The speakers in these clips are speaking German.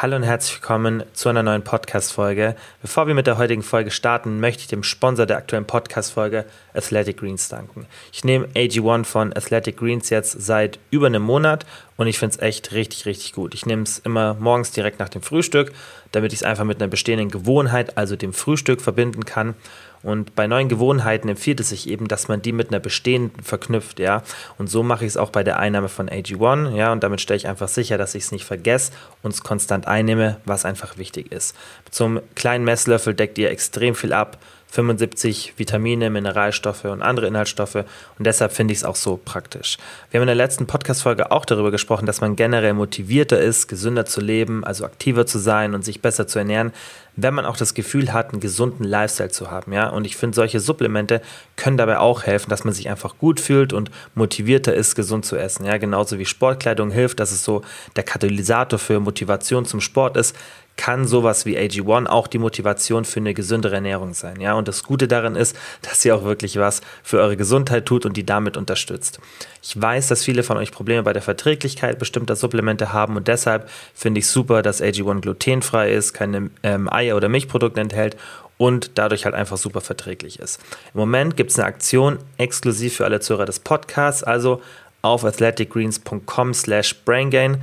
Hallo und herzlich willkommen zu einer neuen Podcast-Folge. Bevor wir mit der heutigen Folge starten, möchte ich dem Sponsor der aktuellen Podcast-Folge Athletic Greens danken. Ich nehme AG1 von Athletic Greens jetzt seit über einem Monat und ich finde es echt richtig, richtig gut. Ich nehme es immer morgens direkt nach dem Frühstück, damit ich es einfach mit einer bestehenden Gewohnheit, also dem Frühstück, verbinden kann. Und bei neuen Gewohnheiten empfiehlt es sich eben, dass man die mit einer bestehenden verknüpft, ja. Und so mache ich es auch bei der Einnahme von AG1, ja. Und damit stelle ich einfach sicher, dass ich es nicht vergesse und es konstant einnehme, was einfach wichtig ist. Zum kleinen Messlöffel deckt ihr extrem viel ab 75 Vitamine, Mineralstoffe und andere Inhaltsstoffe und deshalb finde ich es auch so praktisch. Wir haben in der letzten Podcast-Folge auch darüber gesprochen, dass man generell motivierter ist, gesünder zu leben, also aktiver zu sein und sich besser zu ernähren, wenn man auch das Gefühl hat, einen gesunden Lifestyle zu haben, ja. Und ich finde, solche Supplemente können dabei auch helfen, dass man sich einfach gut fühlt und motivierter ist, gesund zu essen, ja. Genauso wie Sportkleidung hilft, dass es so der Katalysator für Motivation zum Sport ist, kann sowas wie AG1 auch die Motivation für eine gesündere Ernährung sein. Ja? Und das Gute daran ist, dass sie auch wirklich was für eure Gesundheit tut und die damit unterstützt. Ich weiß, dass viele von euch Probleme bei der Verträglichkeit bestimmter Supplemente haben und deshalb finde ich super, dass AG1 glutenfrei ist, keine ähm, Eier- oder Milchprodukte enthält und dadurch halt einfach super verträglich ist. Im Moment gibt es eine Aktion exklusiv für alle Zuhörer des Podcasts, also auf athleticgreens.com slash braingain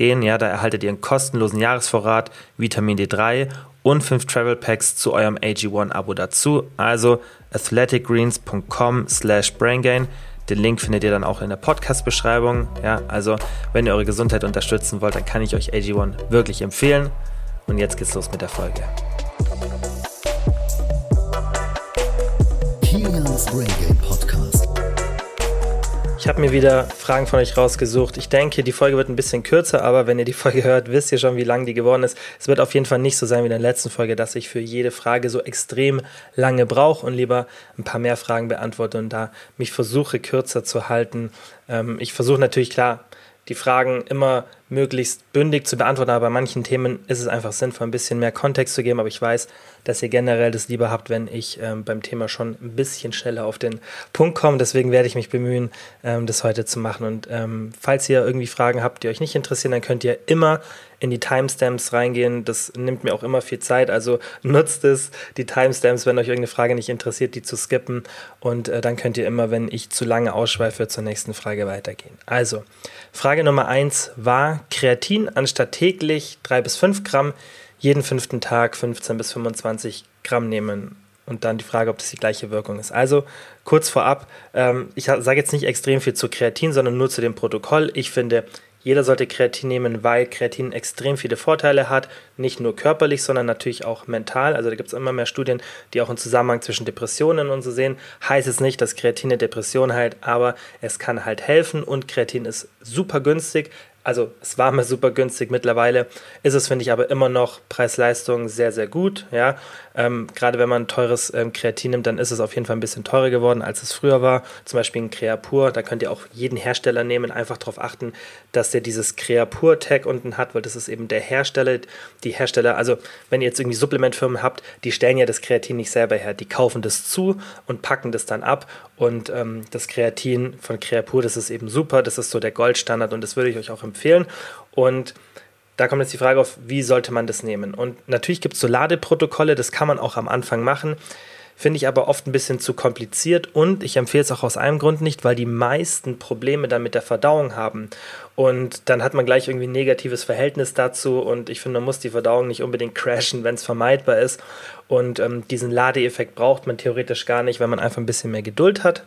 gehen. Ja, da erhaltet ihr einen kostenlosen Jahresvorrat Vitamin D3 und fünf Travel Packs zu eurem AG1-Abo dazu. Also athleticgreens.com slash braingain. Den Link findet ihr dann auch in der Podcast-Beschreibung. Ja, also wenn ihr eure Gesundheit unterstützen wollt, dann kann ich euch AG1 wirklich empfehlen. Und jetzt geht's los mit der Folge. Kilians Brain Game Podcast. Ich habe mir wieder Fragen von euch rausgesucht. Ich denke, die Folge wird ein bisschen kürzer, aber wenn ihr die Folge hört, wisst ihr schon, wie lang die geworden ist. Es wird auf jeden Fall nicht so sein wie in der letzten Folge, dass ich für jede Frage so extrem lange brauche und lieber ein paar mehr Fragen beantworte und da mich versuche kürzer zu halten. Ähm, ich versuche natürlich klar, die Fragen immer möglichst bündig zu beantworten, aber bei manchen Themen ist es einfach sinnvoll, ein bisschen mehr Kontext zu geben. Aber ich weiß, dass ihr generell das lieber habt, wenn ich ähm, beim Thema schon ein bisschen schneller auf den Punkt komme. Deswegen werde ich mich bemühen, ähm, das heute zu machen. Und ähm, falls ihr irgendwie Fragen habt, die euch nicht interessieren, dann könnt ihr immer in die Timestamps reingehen. Das nimmt mir auch immer viel Zeit. Also nutzt es, die Timestamps, wenn euch irgendeine Frage nicht interessiert, die zu skippen. Und äh, dann könnt ihr immer, wenn ich zu lange ausschweife, zur nächsten Frage weitergehen. Also, Frage Nummer eins war, Kreatin anstatt täglich 3 bis 5 Gramm jeden fünften Tag 15 bis 25 Gramm nehmen. Und dann die Frage, ob das die gleiche Wirkung ist. Also kurz vorab, ähm, ich sage jetzt nicht extrem viel zu Kreatin, sondern nur zu dem Protokoll. Ich finde, jeder sollte Kreatin nehmen, weil Kreatin extrem viele Vorteile hat, nicht nur körperlich, sondern natürlich auch mental. Also da gibt es immer mehr Studien, die auch einen Zusammenhang zwischen Depressionen und so sehen. Heißt es nicht, dass Kreatin eine Depression heilt, aber es kann halt helfen und Kreatin ist super günstig, also es war mal super günstig. Mittlerweile ist es, finde ich, aber immer noch Preis-Leistung sehr, sehr gut. Ja? Ähm, Gerade wenn man teures ähm, Kreatin nimmt, dann ist es auf jeden Fall ein bisschen teurer geworden, als es früher war. Zum Beispiel ein Creapur, da könnt ihr auch jeden Hersteller nehmen, einfach darauf achten, dass der dieses Creapur-Tag unten hat, weil das ist eben der Hersteller. Die Hersteller, also wenn ihr jetzt irgendwie Supplementfirmen habt, die stellen ja das Kreatin nicht selber her. Die kaufen das zu und packen das dann ab. Und ähm, das Kreatin von Creapur, das ist eben super. Das ist so der Goldstandard und das würde ich euch auch empfehlen empfehlen. Und da kommt jetzt die Frage auf, wie sollte man das nehmen? Und natürlich gibt es so Ladeprotokolle, das kann man auch am Anfang machen. Finde ich aber oft ein bisschen zu kompliziert und ich empfehle es auch aus einem Grund nicht, weil die meisten Probleme dann mit der Verdauung haben. Und dann hat man gleich irgendwie ein negatives Verhältnis dazu und ich finde, man muss die Verdauung nicht unbedingt crashen, wenn es vermeidbar ist. Und ähm, diesen Ladeeffekt braucht man theoretisch gar nicht, wenn man einfach ein bisschen mehr Geduld hat.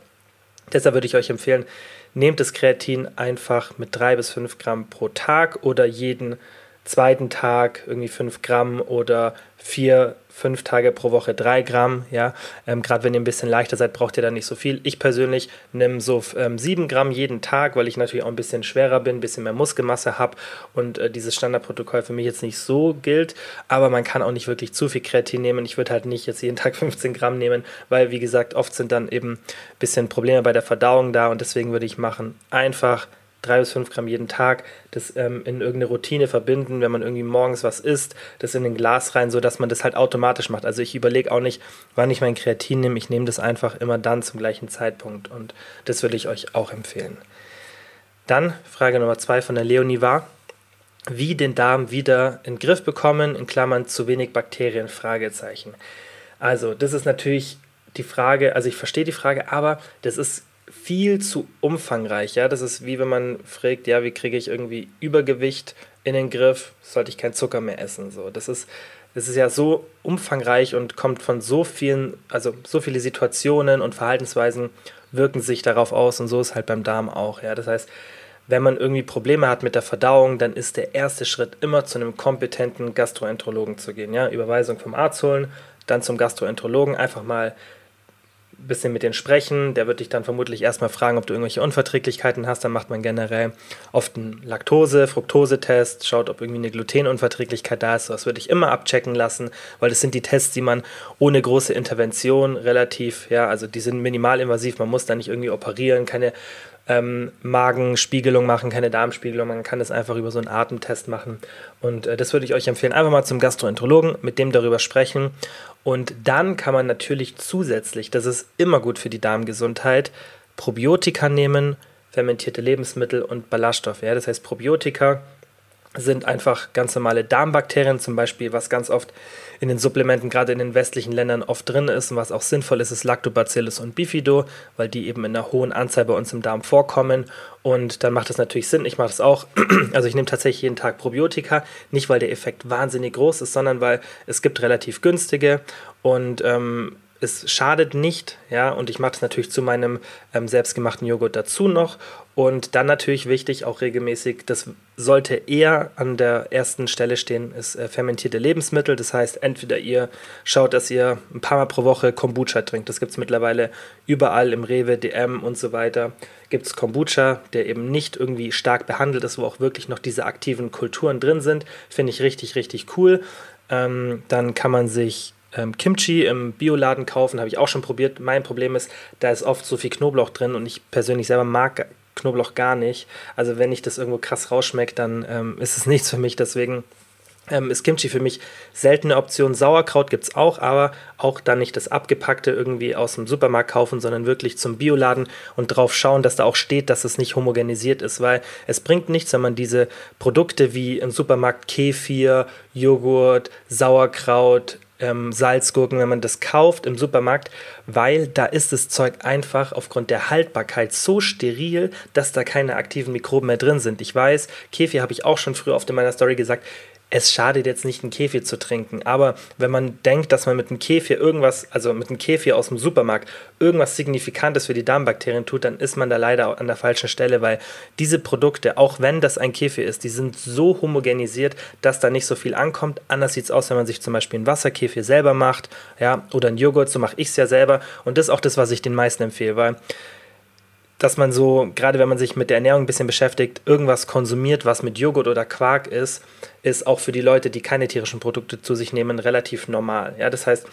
Deshalb würde ich euch empfehlen, nehmt das Kreatin einfach mit drei bis fünf Gramm pro Tag oder jeden zweiten Tag irgendwie fünf Gramm oder vier fünf Tage pro Woche drei Gramm. Ja, ähm, gerade wenn ihr ein bisschen leichter seid, braucht ihr da nicht so viel. Ich persönlich nehme so ähm, Gramm jeden Tag, weil ich natürlich auch ein bisschen schwerer bin, ein bisschen mehr Muskelmasse habe und äh, dieses Standardprotokoll für mich jetzt nicht so gilt. Aber man kann auch nicht wirklich zu viel Kreatin nehmen. Ich würde halt nicht jetzt jeden Tag 15 Gramm nehmen, weil wie gesagt, oft sind dann eben ein bisschen Probleme bei der Verdauung da und deswegen würde ich machen einfach drei bis fünf Gramm jeden Tag, das ähm, in irgendeine Routine verbinden, wenn man irgendwie morgens was isst, das in ein Glas rein, sodass man das halt automatisch macht. Also ich überlege auch nicht, wann ich mein Kreatin nehme, ich nehme das einfach immer dann zum gleichen Zeitpunkt und das würde ich euch auch empfehlen. Dann Frage Nummer zwei von der Leonie war, wie den Darm wieder in den Griff bekommen, in Klammern zu wenig Bakterien, Fragezeichen. Also, das ist natürlich die Frage, also ich verstehe die Frage, aber das ist viel zu umfangreich. Ja? Das ist wie wenn man fragt, ja, wie kriege ich irgendwie Übergewicht in den Griff, sollte ich keinen Zucker mehr essen. So, das ist, das ist ja so umfangreich und kommt von so vielen, also so viele Situationen und Verhaltensweisen wirken sich darauf aus und so ist halt beim Darm auch. Ja? Das heißt, wenn man irgendwie Probleme hat mit der Verdauung, dann ist der erste Schritt immer zu einem kompetenten Gastroenterologen zu gehen. Ja? Überweisung vom Arzt holen, dann zum Gastroenterologen, einfach mal bisschen mit denen sprechen. Der wird dich dann vermutlich erstmal fragen, ob du irgendwelche Unverträglichkeiten hast. Dann macht man generell oft einen Laktose-, Fructose-Test, schaut, ob irgendwie eine Glutenunverträglichkeit da ist. Das würde ich immer abchecken lassen, weil das sind die Tests, die man ohne große Intervention relativ, ja, also die sind minimalinvasiv. Man muss da nicht irgendwie operieren, keine ähm, Magenspiegelung machen, keine Darmspiegelung. Man kann das einfach über so einen Atemtest machen. Und äh, das würde ich euch empfehlen. Einfach mal zum Gastroenterologen, mit dem darüber sprechen. Und dann kann man natürlich zusätzlich, das ist immer gut für die Darmgesundheit, Probiotika nehmen, fermentierte Lebensmittel und Ballaststoffe. Ja? Das heißt, Probiotika sind einfach ganz normale Darmbakterien, zum Beispiel, was ganz oft in den Supplementen, gerade in den westlichen Ländern, oft drin ist und was auch sinnvoll ist, ist Lactobacillus und Bifido, weil die eben in einer hohen Anzahl bei uns im Darm vorkommen. Und dann macht es natürlich Sinn, ich mache das auch. Also ich nehme tatsächlich jeden Tag Probiotika, nicht weil der Effekt wahnsinnig groß ist, sondern weil es gibt relativ günstige und ähm, es schadet nicht, ja, und ich mache das natürlich zu meinem ähm, selbstgemachten Joghurt dazu noch. Und dann natürlich wichtig, auch regelmäßig, das sollte eher an der ersten Stelle stehen, ist äh, fermentierte Lebensmittel. Das heißt, entweder ihr schaut, dass ihr ein paar Mal pro Woche Kombucha trinkt. Das gibt es mittlerweile überall im Rewe, DM und so weiter. Gibt es Kombucha, der eben nicht irgendwie stark behandelt ist, wo auch wirklich noch diese aktiven Kulturen drin sind. Finde ich richtig, richtig cool. Ähm, dann kann man sich ähm, Kimchi im Bioladen kaufen, habe ich auch schon probiert. Mein Problem ist, da ist oft so viel Knoblauch drin und ich persönlich selber mag Knoblauch gar nicht. Also wenn ich das irgendwo krass rausschmeckt, dann ähm, ist es nichts für mich. Deswegen ähm, ist Kimchi für mich seltene Option. Sauerkraut gibt es auch, aber auch dann nicht das abgepackte irgendwie aus dem Supermarkt kaufen, sondern wirklich zum Bioladen und drauf schauen, dass da auch steht, dass es nicht homogenisiert ist, weil es bringt nichts, wenn man diese Produkte wie im Supermarkt Kefir, Joghurt, Sauerkraut, ähm, Salzgurken, wenn man das kauft im Supermarkt, weil da ist das Zeug einfach aufgrund der Haltbarkeit so steril, dass da keine aktiven Mikroben mehr drin sind. Ich weiß, Kefir habe ich auch schon früher oft in meiner Story gesagt, es schadet jetzt nicht, einen Kefir zu trinken. Aber wenn man denkt, dass man mit einem Kefir irgendwas, also mit einem Kefir aus dem Supermarkt, irgendwas Signifikantes für die Darmbakterien tut, dann ist man da leider an der falschen Stelle, weil diese Produkte, auch wenn das ein Kefir ist, die sind so homogenisiert, dass da nicht so viel ankommt. Anders sieht es aus, wenn man sich zum Beispiel einen Wasserkefir selber macht, ja, oder einen Joghurt, so mache ich es ja selber. Und das ist auch das, was ich den meisten empfehle, weil dass man so, gerade wenn man sich mit der Ernährung ein bisschen beschäftigt, irgendwas konsumiert, was mit Joghurt oder Quark ist, ist auch für die Leute, die keine tierischen Produkte zu sich nehmen, relativ normal. Ja, das heißt,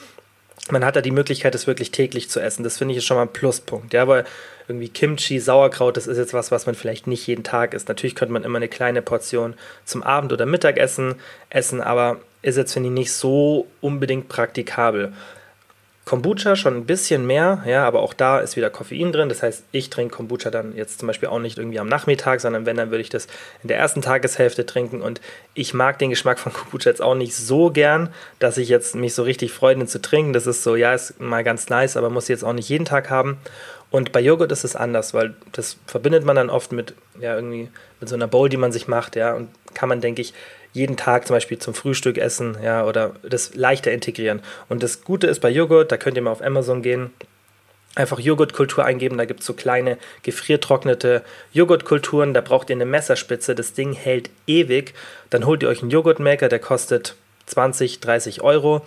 man hat da die Möglichkeit, es wirklich täglich zu essen. Das finde ich ist schon mal ein Pluspunkt. Ja, weil irgendwie Kimchi, Sauerkraut, das ist jetzt was, was man vielleicht nicht jeden Tag isst. Natürlich könnte man immer eine kleine Portion zum Abend- oder Mittagessen essen, aber ist jetzt, finde ich, nicht so unbedingt praktikabel. Kombucha schon ein bisschen mehr, ja, aber auch da ist wieder Koffein drin. Das heißt, ich trinke Kombucha dann jetzt zum Beispiel auch nicht irgendwie am Nachmittag, sondern wenn, dann würde ich das in der ersten Tageshälfte trinken. Und ich mag den Geschmack von Kombucha jetzt auch nicht so gern, dass ich jetzt mich so richtig freue, den zu trinken. Das ist so, ja, ist mal ganz nice, aber muss jetzt auch nicht jeden Tag haben. Und bei Joghurt ist es anders, weil das verbindet man dann oft mit, ja, irgendwie mit so einer Bowl, die man sich macht, ja, und kann man, denke ich, jeden Tag zum Beispiel zum Frühstück essen, ja, oder das leichter integrieren. Und das Gute ist bei Joghurt, da könnt ihr mal auf Amazon gehen, einfach Joghurtkultur eingeben, da gibt es so kleine gefriertrocknete Joghurtkulturen, da braucht ihr eine Messerspitze, das Ding hält ewig. Dann holt ihr euch einen Joghurtmaker, der kostet 20, 30 Euro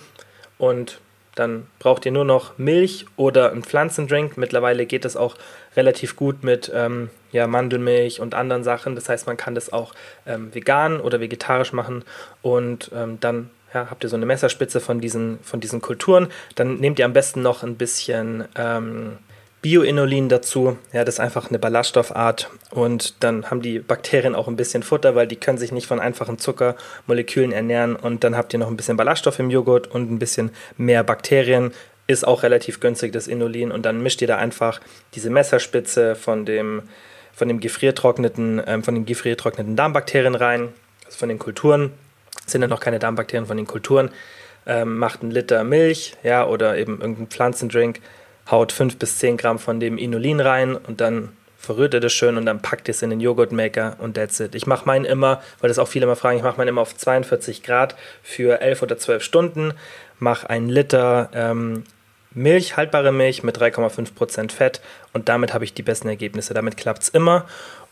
und dann braucht ihr nur noch Milch oder einen Pflanzendrink. Mittlerweile geht das auch relativ gut mit ähm, ja, Mandelmilch und anderen Sachen. Das heißt, man kann das auch ähm, vegan oder vegetarisch machen und ähm, dann ja, habt ihr so eine Messerspitze von diesen, von diesen Kulturen. Dann nehmt ihr am besten noch ein bisschen ähm, Bioinulin dazu. Ja, das ist einfach eine Ballaststoffart und dann haben die Bakterien auch ein bisschen Futter, weil die können sich nicht von einfachen Zuckermolekülen ernähren und dann habt ihr noch ein bisschen Ballaststoff im Joghurt und ein bisschen mehr Bakterien. Ist auch relativ günstig, das Inulin. Und dann mischt ihr da einfach diese Messerspitze von dem, von dem gefriertrockneten, ähm, von den gefriertrockneten Darmbakterien rein also von den Kulturen, sind dann noch keine Darmbakterien von den Kulturen, ähm, macht einen Liter Milch, ja, oder eben irgendeinen Pflanzendrink, haut 5 bis 10 Gramm von dem Inulin rein und dann verrührt ihr das schön und dann packt ihr es in den Joghurtmaker und that's it. Ich mache meinen immer, weil das auch viele immer fragen, ich mache meinen immer auf 42 Grad für 11 oder 12 Stunden, mache einen Liter ähm, Milch, haltbare Milch mit 3,5% Fett und damit habe ich die besten Ergebnisse. Damit klappt es immer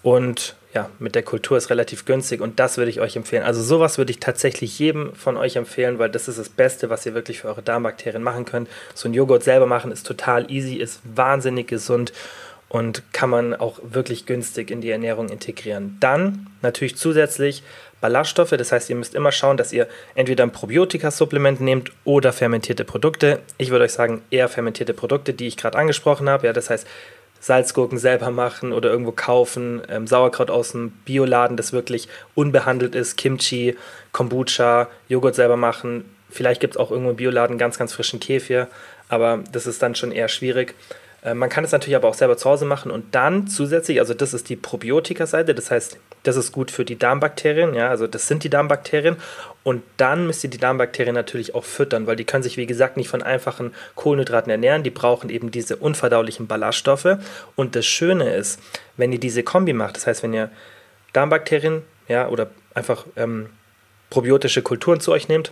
und ja, mit der Kultur ist relativ günstig und das würde ich euch empfehlen. Also sowas würde ich tatsächlich jedem von euch empfehlen, weil das ist das Beste, was ihr wirklich für eure Darmbakterien machen könnt. So ein Joghurt selber machen ist total easy, ist wahnsinnig gesund und kann man auch wirklich günstig in die Ernährung integrieren. Dann natürlich zusätzlich Ballaststoffe, das heißt, ihr müsst immer schauen, dass ihr entweder ein Probiotika-Supplement nehmt oder fermentierte Produkte. Ich würde euch sagen, eher fermentierte Produkte, die ich gerade angesprochen habe. Ja, das heißt, Salzgurken selber machen oder irgendwo kaufen, ähm, Sauerkraut aus dem Bioladen, das wirklich unbehandelt ist, Kimchi, Kombucha, Joghurt selber machen. Vielleicht gibt es auch irgendwo im Bioladen ganz, ganz frischen Kefir, aber das ist dann schon eher schwierig. Äh, man kann es natürlich aber auch selber zu Hause machen und dann zusätzlich, also das ist die Probiotika-Seite, das heißt, das ist gut für die Darmbakterien, ja, also das sind die Darmbakterien und dann müsst ihr die Darmbakterien natürlich auch füttern, weil die können sich, wie gesagt, nicht von einfachen Kohlenhydraten ernähren, die brauchen eben diese unverdaulichen Ballaststoffe und das Schöne ist, wenn ihr diese Kombi macht, das heißt, wenn ihr Darmbakterien, ja, oder einfach ähm, probiotische Kulturen zu euch nehmt,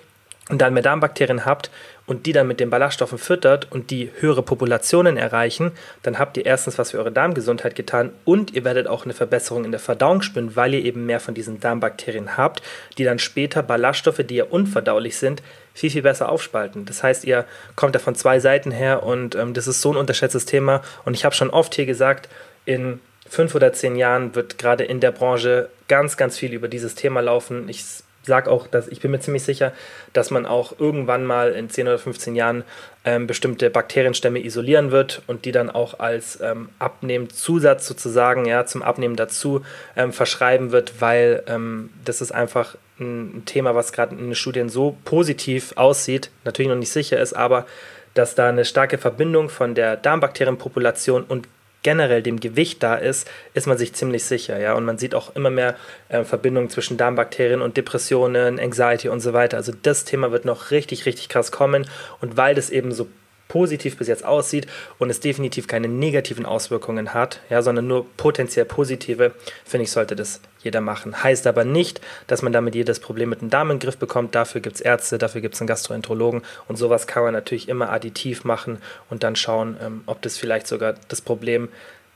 und dann mehr Darmbakterien habt und die dann mit den Ballaststoffen füttert und die höhere Populationen erreichen, dann habt ihr erstens was für eure Darmgesundheit getan und ihr werdet auch eine Verbesserung in der Verdauung spüren, weil ihr eben mehr von diesen Darmbakterien habt, die dann später Ballaststoffe, die ja unverdaulich sind, viel, viel besser aufspalten. Das heißt, ihr kommt da von zwei Seiten her und ähm, das ist so ein unterschätztes Thema. Und ich habe schon oft hier gesagt, in fünf oder zehn Jahren wird gerade in der Branche ganz, ganz viel über dieses Thema laufen. Ich sage auch, dass ich bin mir ziemlich sicher, dass man auch irgendwann mal in 10 oder 15 Jahren ähm, bestimmte Bakterienstämme isolieren wird und die dann auch als ähm, Abnehmzusatz sozusagen ja, zum Abnehmen dazu ähm, verschreiben wird, weil ähm, das ist einfach ein Thema, was gerade in den Studien so positiv aussieht, natürlich noch nicht sicher ist, aber dass da eine starke Verbindung von der Darmbakterienpopulation und generell dem Gewicht da ist, ist man sich ziemlich sicher. Ja? Und man sieht auch immer mehr äh, Verbindungen zwischen Darmbakterien und Depressionen, Anxiety und so weiter. Also das Thema wird noch richtig, richtig krass kommen. Und weil das eben so positiv bis jetzt aussieht und es definitiv keine negativen Auswirkungen hat, ja, sondern nur potenziell positive, finde ich, sollte das jeder machen. Heißt aber nicht, dass man damit jedes Problem mit dem Darm in den Griff bekommt. Dafür gibt es Ärzte, dafür gibt es einen Gastroenterologen und sowas kann man natürlich immer additiv machen und dann schauen, ähm, ob das vielleicht sogar das Problem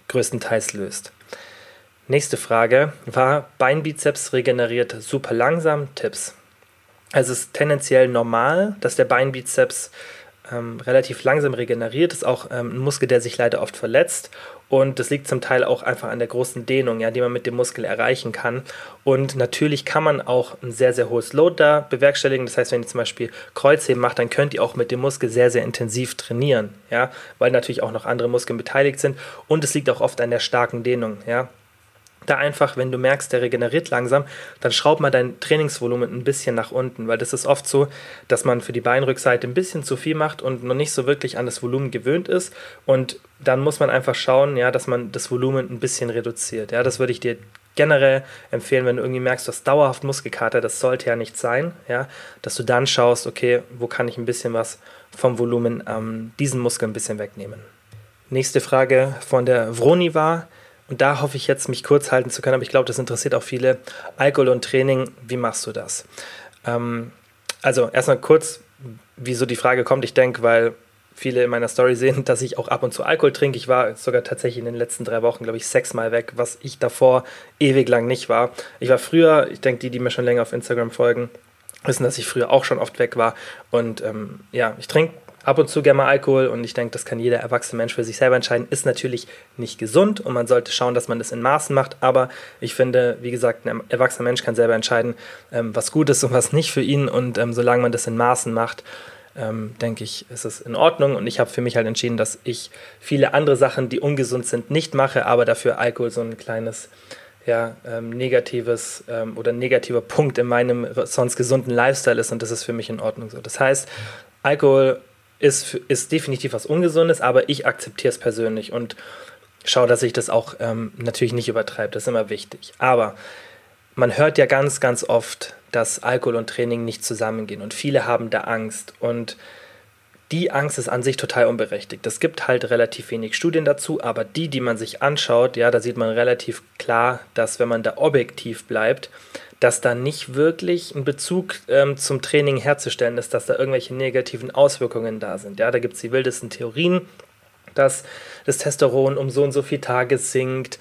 größtenteils löst. Nächste Frage war, Beinbizeps regeneriert super langsam, Tipps. Also es ist tendenziell normal, dass der Beinbizeps ähm, relativ langsam regeneriert. Ist auch ähm, ein Muskel, der sich leider oft verletzt. Und das liegt zum Teil auch einfach an der großen Dehnung, ja, die man mit dem Muskel erreichen kann. Und natürlich kann man auch ein sehr, sehr hohes Load da bewerkstelligen. Das heißt, wenn ihr zum Beispiel Kreuzheben macht, dann könnt ihr auch mit dem Muskel sehr, sehr intensiv trainieren, ja, weil natürlich auch noch andere Muskeln beteiligt sind. Und es liegt auch oft an der starken Dehnung, ja da einfach, wenn du merkst, der regeneriert langsam, dann schraub mal dein Trainingsvolumen ein bisschen nach unten, weil das ist oft so, dass man für die Beinrückseite ein bisschen zu viel macht und noch nicht so wirklich an das Volumen gewöhnt ist und dann muss man einfach schauen, ja, dass man das Volumen ein bisschen reduziert. Ja, das würde ich dir generell empfehlen, wenn du irgendwie merkst, du hast dauerhaft Muskelkater, das sollte ja nicht sein, ja, dass du dann schaust, okay, wo kann ich ein bisschen was vom Volumen ähm, diesen Muskel ein bisschen wegnehmen. Nächste Frage von der Vroni war, und da hoffe ich jetzt, mich kurz halten zu können, aber ich glaube, das interessiert auch viele. Alkohol und Training, wie machst du das? Ähm, also erstmal kurz, wieso die Frage kommt. Ich denke, weil viele in meiner Story sehen, dass ich auch ab und zu Alkohol trinke. Ich war sogar tatsächlich in den letzten drei Wochen, glaube ich, sechsmal weg, was ich davor ewig lang nicht war. Ich war früher, ich denke, die, die mir schon länger auf Instagram folgen, wissen, dass ich früher auch schon oft weg war. Und ähm, ja, ich trinke ab und zu gerne mal Alkohol und ich denke, das kann jeder erwachsene Mensch für sich selber entscheiden. Ist natürlich nicht gesund und man sollte schauen, dass man das in Maßen macht. Aber ich finde, wie gesagt, ein erwachsener Mensch kann selber entscheiden, ähm, was gut ist und was nicht für ihn. Und ähm, solange man das in Maßen macht, ähm, denke ich, ist es in Ordnung. Und ich habe für mich halt entschieden, dass ich viele andere Sachen, die ungesund sind, nicht mache, aber dafür Alkohol so ein kleines ja, ähm, negatives ähm, oder negativer Punkt in meinem sonst gesunden Lifestyle ist und das ist für mich in Ordnung so. Das heißt, Alkohol ist, ist definitiv was Ungesundes, aber ich akzeptiere es persönlich und schaue, dass ich das auch ähm, natürlich nicht übertreibe. Das ist immer wichtig. Aber man hört ja ganz, ganz oft, dass Alkohol und Training nicht zusammengehen und viele haben da Angst und die Angst ist an sich total unberechtigt. Es gibt halt relativ wenig Studien dazu, aber die, die man sich anschaut, ja, da sieht man relativ klar, dass wenn man da objektiv bleibt, dass da nicht wirklich ein Bezug ähm, zum Training herzustellen ist, dass da irgendwelche negativen Auswirkungen da sind. Ja, da gibt es die wildesten Theorien, dass das Testosteron um so und so viele Tage sinkt,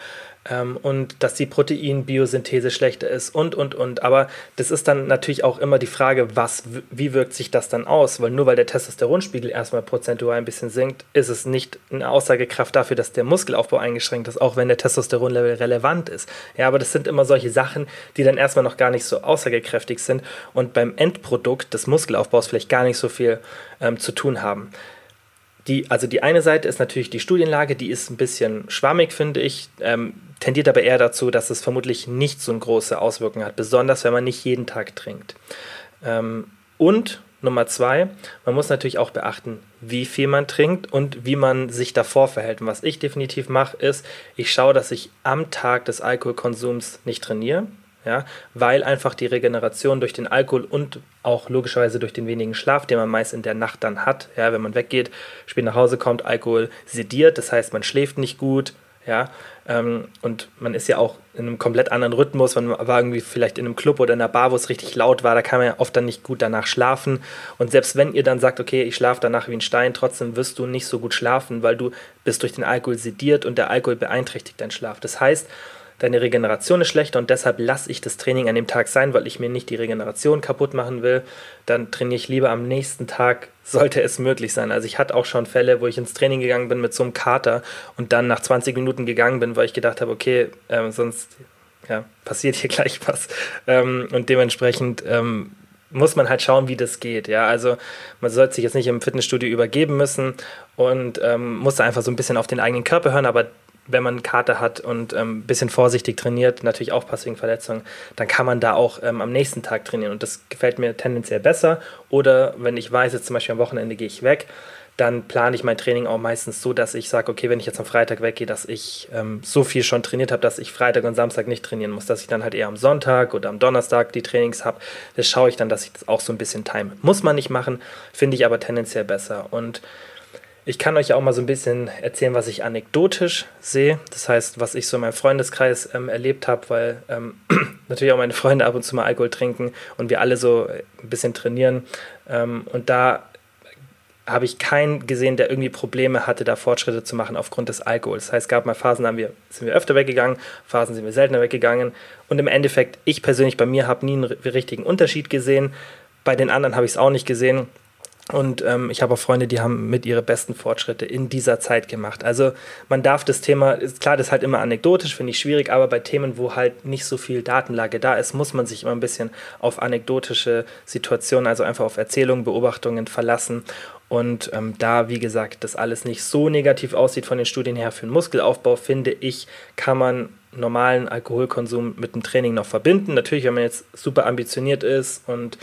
ähm, und dass die Proteinbiosynthese schlechter ist und, und, und. Aber das ist dann natürlich auch immer die Frage, was, wie wirkt sich das dann aus? Weil nur weil der Testosteronspiegel erstmal prozentual ein bisschen sinkt, ist es nicht eine Aussagekraft dafür, dass der Muskelaufbau eingeschränkt ist, auch wenn der Testosteronlevel relevant ist. Ja, aber das sind immer solche Sachen, die dann erstmal noch gar nicht so aussagekräftig sind und beim Endprodukt des Muskelaufbaus vielleicht gar nicht so viel ähm, zu tun haben. Die, also die eine Seite ist natürlich die Studienlage, die ist ein bisschen schwammig, finde ich, ähm, tendiert aber eher dazu, dass es vermutlich nicht so eine große Auswirkung hat, besonders wenn man nicht jeden Tag trinkt. Ähm, und Nummer zwei, man muss natürlich auch beachten, wie viel man trinkt und wie man sich davor verhält. Und was ich definitiv mache, ist, ich schaue, dass ich am Tag des Alkoholkonsums nicht trainiere ja, weil einfach die Regeneration durch den Alkohol und auch logischerweise durch den wenigen Schlaf, den man meist in der Nacht dann hat, ja, wenn man weggeht, spät nach Hause kommt, Alkohol sediert, das heißt, man schläft nicht gut, ja, ähm, und man ist ja auch in einem komplett anderen Rhythmus, man war irgendwie vielleicht in einem Club oder in einer Bar, wo es richtig laut war, da kann man ja oft dann nicht gut danach schlafen. Und selbst wenn ihr dann sagt, okay, ich schlafe danach wie ein Stein, trotzdem wirst du nicht so gut schlafen, weil du bist durch den Alkohol sediert und der Alkohol beeinträchtigt deinen Schlaf. Das heißt, deine Regeneration ist schlechter und deshalb lasse ich das Training an dem Tag sein, weil ich mir nicht die Regeneration kaputt machen will. Dann trainiere ich lieber am nächsten Tag, sollte es möglich sein. Also ich hatte auch schon Fälle, wo ich ins Training gegangen bin mit so einem Kater und dann nach 20 Minuten gegangen bin, weil ich gedacht habe, okay, äh, sonst ja, passiert hier gleich was. Ähm, und dementsprechend ähm, muss man halt schauen, wie das geht. Ja, also man sollte sich jetzt nicht im Fitnessstudio übergeben müssen und ähm, muss einfach so ein bisschen auf den eigenen Körper hören, aber wenn man Karte hat und ein ähm, bisschen vorsichtig trainiert, natürlich auch passiven Verletzungen, dann kann man da auch ähm, am nächsten Tag trainieren. Und das gefällt mir tendenziell besser. Oder wenn ich weiß, jetzt zum Beispiel am Wochenende gehe ich weg, dann plane ich mein Training auch meistens so, dass ich sage, okay, wenn ich jetzt am Freitag weggehe, dass ich ähm, so viel schon trainiert habe, dass ich Freitag und Samstag nicht trainieren muss, dass ich dann halt eher am Sonntag oder am Donnerstag die Trainings habe. Das schaue ich dann, dass ich das auch so ein bisschen time. Muss man nicht machen, finde ich aber tendenziell besser. Und ich kann euch auch mal so ein bisschen erzählen, was ich anekdotisch sehe. Das heißt, was ich so in meinem Freundeskreis ähm, erlebt habe, weil ähm, natürlich auch meine Freunde ab und zu mal Alkohol trinken und wir alle so ein bisschen trainieren. Ähm, und da habe ich keinen gesehen, der irgendwie Probleme hatte, da Fortschritte zu machen aufgrund des Alkohols. Das heißt, es gab mal Phasen, da wir, sind wir öfter weggegangen, Phasen sind wir seltener weggegangen. Und im Endeffekt, ich persönlich bei mir habe nie einen richtigen Unterschied gesehen. Bei den anderen habe ich es auch nicht gesehen. Und ähm, ich habe auch Freunde, die haben mit ihre besten Fortschritte in dieser Zeit gemacht. Also man darf das Thema, ist klar, das ist halt immer anekdotisch, finde ich schwierig, aber bei Themen, wo halt nicht so viel Datenlage da ist, muss man sich immer ein bisschen auf anekdotische Situationen, also einfach auf Erzählungen, Beobachtungen verlassen. Und ähm, da, wie gesagt, das alles nicht so negativ aussieht von den Studien her für den Muskelaufbau, finde ich, kann man normalen Alkoholkonsum mit dem Training noch verbinden. Natürlich, wenn man jetzt super ambitioniert ist und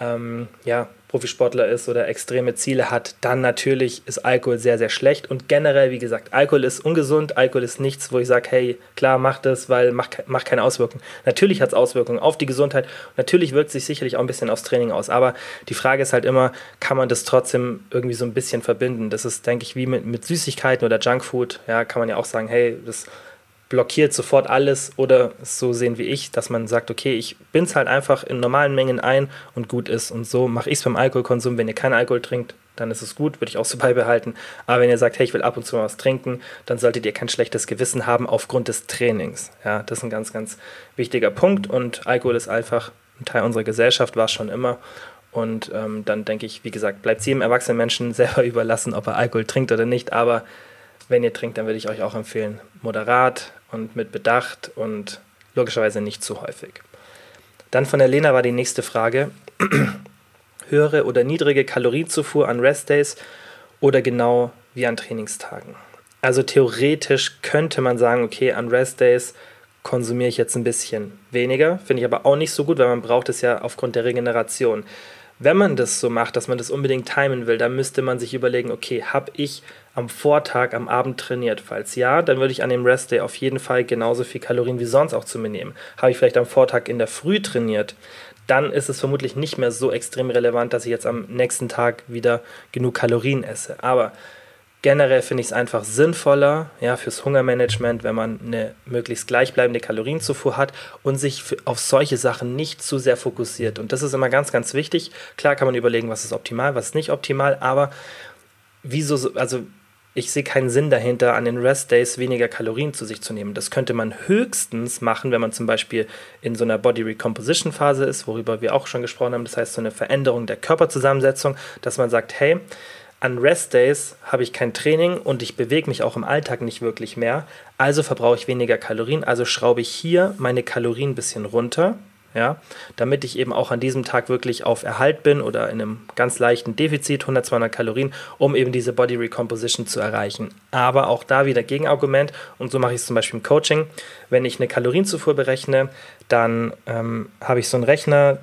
ähm, ja, Profisportler ist oder extreme Ziele hat, dann natürlich ist Alkohol sehr, sehr schlecht. Und generell, wie gesagt, Alkohol ist ungesund. Alkohol ist nichts, wo ich sage, hey, klar, mach das, weil macht mach keine Auswirkungen. Natürlich hat es Auswirkungen auf die Gesundheit. Natürlich wirkt sich sicherlich auch ein bisschen aufs Training aus. Aber die Frage ist halt immer, kann man das trotzdem irgendwie so ein bisschen verbinden? Das ist, denke ich, wie mit, mit Süßigkeiten oder Junkfood. Ja, kann man ja auch sagen, hey, das blockiert sofort alles oder so sehen wie ich, dass man sagt, okay, ich bin es halt einfach in normalen Mengen ein und gut ist. Und so mache ich es beim Alkoholkonsum. Wenn ihr keinen Alkohol trinkt, dann ist es gut, würde ich auch so beibehalten. Aber wenn ihr sagt, hey, ich will ab und zu mal was trinken, dann solltet ihr kein schlechtes Gewissen haben aufgrund des Trainings. Ja, das ist ein ganz, ganz wichtiger Punkt. Und Alkohol ist einfach ein Teil unserer Gesellschaft, war es schon immer. Und ähm, dann denke ich, wie gesagt, bleibt es jedem erwachsenen Menschen selber überlassen, ob er Alkohol trinkt oder nicht. Aber wenn ihr trinkt, dann würde ich euch auch empfehlen, moderat und mit Bedacht und logischerweise nicht zu häufig. Dann von der Lena war die nächste Frage. Höhere oder niedrige Kalorienzufuhr an Restdays oder genau wie an Trainingstagen? Also theoretisch könnte man sagen, okay, an Restdays konsumiere ich jetzt ein bisschen weniger, finde ich aber auch nicht so gut, weil man braucht es ja aufgrund der Regeneration. Wenn man das so macht, dass man das unbedingt timen will, dann müsste man sich überlegen, okay, habe ich am Vortag, am Abend trainiert? Falls ja, dann würde ich an dem Restday auf jeden Fall genauso viel Kalorien wie sonst auch zu mir nehmen. Habe ich vielleicht am Vortag in der Früh trainiert, dann ist es vermutlich nicht mehr so extrem relevant, dass ich jetzt am nächsten Tag wieder genug Kalorien esse. Aber generell finde ich es einfach sinnvoller, ja, fürs Hungermanagement, wenn man eine möglichst gleichbleibende Kalorienzufuhr hat und sich auf solche Sachen nicht zu sehr fokussiert. Und das ist immer ganz, ganz wichtig. Klar kann man überlegen, was ist optimal, was ist nicht optimal, aber wieso, also ich sehe keinen Sinn dahinter, an den Rest-Days weniger Kalorien zu sich zu nehmen. Das könnte man höchstens machen, wenn man zum Beispiel in so einer Body Recomposition Phase ist, worüber wir auch schon gesprochen haben. Das heißt, so eine Veränderung der Körperzusammensetzung, dass man sagt, hey, an Rest-Days habe ich kein Training und ich bewege mich auch im Alltag nicht wirklich mehr. Also verbrauche ich weniger Kalorien. Also schraube ich hier meine Kalorien ein bisschen runter ja, damit ich eben auch an diesem Tag wirklich auf Erhalt bin oder in einem ganz leichten Defizit, 100, 200 Kalorien, um eben diese Body Recomposition zu erreichen. Aber auch da wieder Gegenargument und so mache ich es zum Beispiel im Coaching. Wenn ich eine Kalorienzufuhr berechne, dann ähm, habe ich so einen Rechner,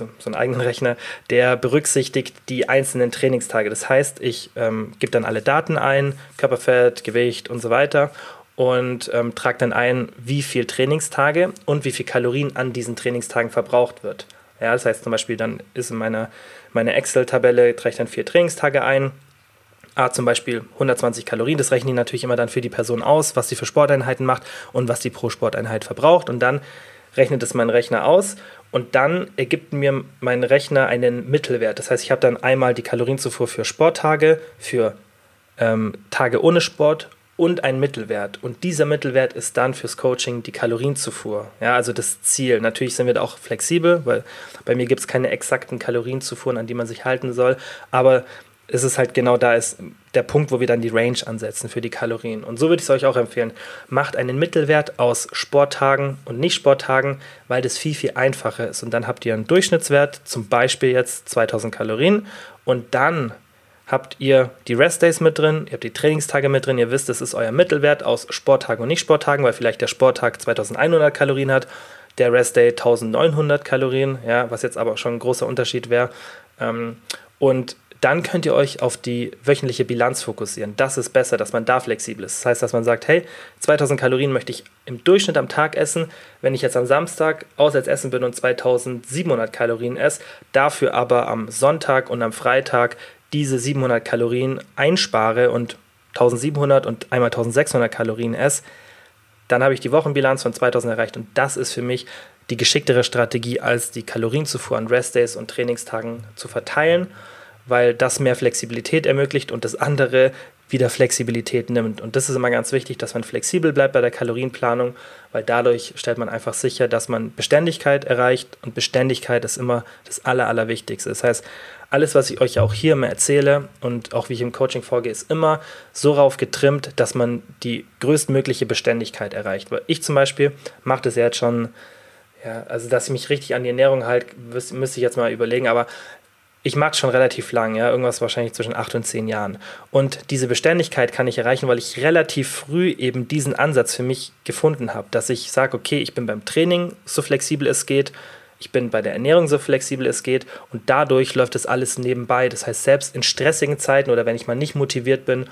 also so einen eigenen Rechner, der berücksichtigt die einzelnen Trainingstage. Das heißt, ich ähm, gebe dann alle Daten ein, Körperfett, Gewicht und so weiter und ähm, trage dann ein, wie viel Trainingstage und wie viel Kalorien an diesen Trainingstagen verbraucht wird. Ja, das heißt zum Beispiel, dann ist in meiner, meiner Excel-Tabelle, trage ich dann vier Trainingstage ein, Ah, zum Beispiel 120 Kalorien, das rechne ich natürlich immer dann für die Person aus, was sie für Sporteinheiten macht und was die pro Sporteinheit verbraucht. Und dann rechnet es mein Rechner aus und dann ergibt mir mein Rechner einen Mittelwert. Das heißt, ich habe dann einmal die Kalorienzufuhr für Sporttage, für ähm, Tage ohne Sport und ein Mittelwert. Und dieser Mittelwert ist dann fürs Coaching die Kalorienzufuhr. Ja, also das Ziel. Natürlich sind wir da auch flexibel, weil bei mir gibt es keine exakten Kalorienzufuhren, an die man sich halten soll. Aber es ist halt genau da ist der Punkt, wo wir dann die Range ansetzen für die Kalorien. Und so würde ich es euch auch empfehlen. Macht einen Mittelwert aus Sporttagen und Nicht-Sporttagen, weil das viel, viel einfacher ist. Und dann habt ihr einen Durchschnittswert, zum Beispiel jetzt 2000 Kalorien. Und dann habt ihr die Rest-Days mit drin, ihr habt die Trainingstage mit drin, ihr wisst, das ist euer Mittelwert aus Sporttagen und Nicht-Sporttagen, weil vielleicht der Sporttag 2100 Kalorien hat, der Rest-Day 1900 Kalorien, ja, was jetzt aber schon ein großer Unterschied wäre. Ähm, und dann könnt ihr euch auf die wöchentliche Bilanz fokussieren. Das ist besser, dass man da flexibel ist. Das heißt, dass man sagt, hey, 2000 Kalorien möchte ich im Durchschnitt am Tag essen. Wenn ich jetzt am Samstag auswärts essen bin und 2700 Kalorien esse, dafür aber am Sonntag und am Freitag diese 700 Kalorien einspare und 1700 und einmal 1600 Kalorien esse, dann habe ich die Wochenbilanz von 2000 erreicht und das ist für mich die geschicktere Strategie, als die Kalorienzufuhr an Restdays und Trainingstagen zu verteilen, weil das mehr Flexibilität ermöglicht und das andere wieder Flexibilität nimmt. Und das ist immer ganz wichtig, dass man flexibel bleibt bei der Kalorienplanung, weil dadurch stellt man einfach sicher, dass man Beständigkeit erreicht und Beständigkeit ist immer das Aller, Allerwichtigste. Das heißt, alles, was ich euch auch hier immer erzähle und auch wie ich im Coaching vorgehe, ist immer so rauf getrimmt, dass man die größtmögliche Beständigkeit erreicht. Weil ich zum Beispiel mache das ja jetzt schon, ja, also dass ich mich richtig an die Ernährung halte, müsste ich jetzt mal überlegen, aber ich mache es schon relativ lang, ja, irgendwas wahrscheinlich zwischen acht und zehn Jahren. Und diese Beständigkeit kann ich erreichen, weil ich relativ früh eben diesen Ansatz für mich gefunden habe, dass ich sage, okay, ich bin beim Training so flexibel es geht, ich bin bei der Ernährung so flexibel es geht und dadurch läuft das alles nebenbei. Das heißt, selbst in stressigen Zeiten oder wenn ich mal nicht motiviert bin,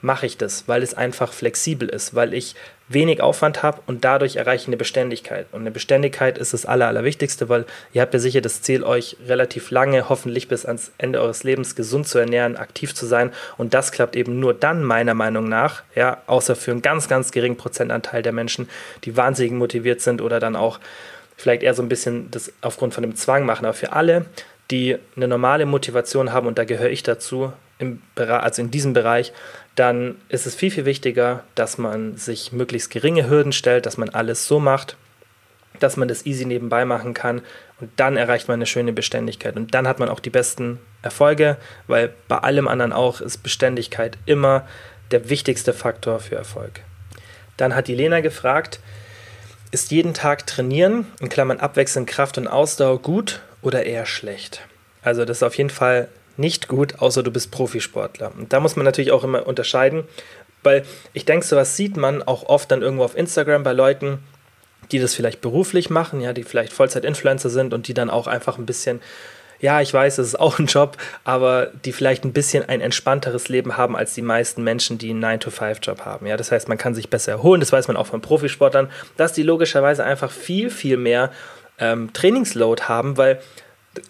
mache ich das, weil es einfach flexibel ist, weil ich wenig Aufwand habe und dadurch erreiche ich eine Beständigkeit. Und eine Beständigkeit ist das Aller, Allerwichtigste, weil ihr habt ja sicher das Ziel, euch relativ lange, hoffentlich bis ans Ende eures Lebens gesund zu ernähren, aktiv zu sein. Und das klappt eben nur dann, meiner Meinung nach, ja, außer für einen ganz, ganz geringen Prozentanteil der Menschen, die wahnsinnig motiviert sind oder dann auch vielleicht eher so ein bisschen das aufgrund von dem Zwang machen. Aber für alle, die eine normale Motivation haben, und da gehöre ich dazu, im also in diesem Bereich, dann ist es viel, viel wichtiger, dass man sich möglichst geringe Hürden stellt, dass man alles so macht, dass man das easy nebenbei machen kann und dann erreicht man eine schöne Beständigkeit und dann hat man auch die besten Erfolge, weil bei allem anderen auch ist Beständigkeit immer der wichtigste Faktor für Erfolg. Dann hat die Lena gefragt, ist jeden Tag trainieren, in Klammern abwechselnd Kraft und Ausdauer, gut oder eher schlecht? Also das ist auf jeden Fall nicht gut, außer du bist Profisportler. Und da muss man natürlich auch immer unterscheiden, weil ich denke, sowas sieht man auch oft dann irgendwo auf Instagram bei Leuten, die das vielleicht beruflich machen, ja, die vielleicht Vollzeit-Influencer sind und die dann auch einfach ein bisschen ja, ich weiß, es ist auch ein Job, aber die vielleicht ein bisschen ein entspannteres Leben haben als die meisten Menschen, die einen 9-to-5-Job haben. Ja, das heißt, man kann sich besser erholen, das weiß man auch von Profisportlern, dass die logischerweise einfach viel, viel mehr ähm, Trainingsload haben, weil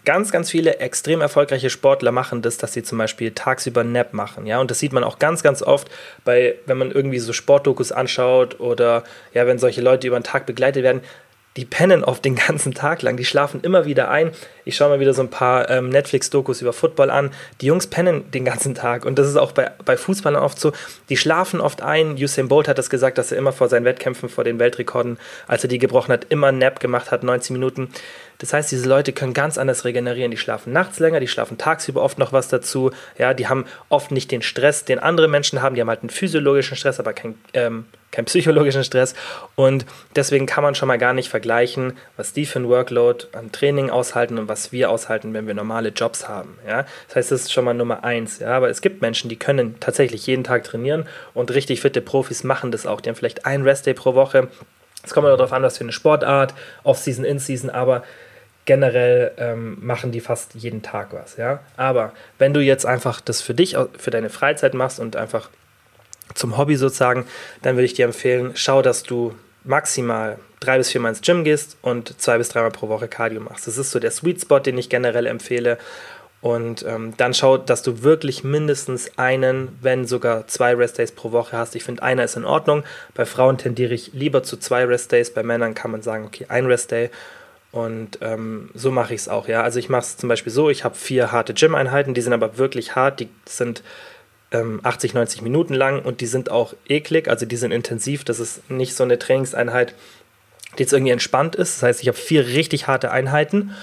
ganz, ganz viele extrem erfolgreiche Sportler machen das, dass sie zum Beispiel tagsüber Nap machen. Ja, und das sieht man auch ganz, ganz oft bei, wenn man irgendwie so Sportdokus anschaut oder ja, wenn solche Leute über den Tag begleitet werden die pennen oft den ganzen Tag lang, die schlafen immer wieder ein. Ich schaue mal wieder so ein paar ähm, Netflix-Dokus über Football an. Die Jungs pennen den ganzen Tag und das ist auch bei, bei Fußballern oft so. Die schlafen oft ein. Usain Bolt hat das gesagt, dass er immer vor seinen Wettkämpfen, vor den Weltrekorden, als er die gebrochen hat, immer einen Nap gemacht hat, 90 Minuten. Das heißt, diese Leute können ganz anders regenerieren. Die schlafen nachts länger, die schlafen tagsüber oft noch was dazu. Ja, die haben oft nicht den Stress, den andere Menschen haben. Die haben halt einen physiologischen Stress, aber kein, ähm, keinen psychologischen Stress. Und deswegen kann man schon mal gar nicht vergleichen, was die für ein Workload an Training aushalten und was wir aushalten, wenn wir normale Jobs haben. Ja, das heißt, das ist schon mal Nummer eins. Ja, aber es gibt Menschen, die können tatsächlich jeden Tag trainieren und richtig fitte Profis machen das auch. Die haben vielleicht einen Restday pro Woche. Es kommt darauf an, was für eine Sportart, Off-Season, In-Season, aber generell ähm, machen die fast jeden Tag was, ja. Aber wenn du jetzt einfach das für dich, für deine Freizeit machst und einfach zum Hobby sozusagen, dann würde ich dir empfehlen, schau, dass du maximal drei bis viermal ins Gym gehst und zwei bis dreimal pro Woche Cardio machst. Das ist so der Sweet Spot, den ich generell empfehle. Und ähm, dann schau, dass du wirklich mindestens einen, wenn sogar zwei Restdays pro Woche hast. Ich finde, einer ist in Ordnung. Bei Frauen tendiere ich lieber zu zwei Restdays. Bei Männern kann man sagen, okay, ein Restday. Und ähm, so mache ich es auch, ja. Also ich mache es zum Beispiel so, ich habe vier harte Gym-Einheiten, die sind aber wirklich hart, die sind ähm, 80, 90 Minuten lang und die sind auch eklig, also die sind intensiv. Das ist nicht so eine Trainingseinheit, die jetzt irgendwie entspannt ist. Das heißt, ich habe vier richtig harte Einheiten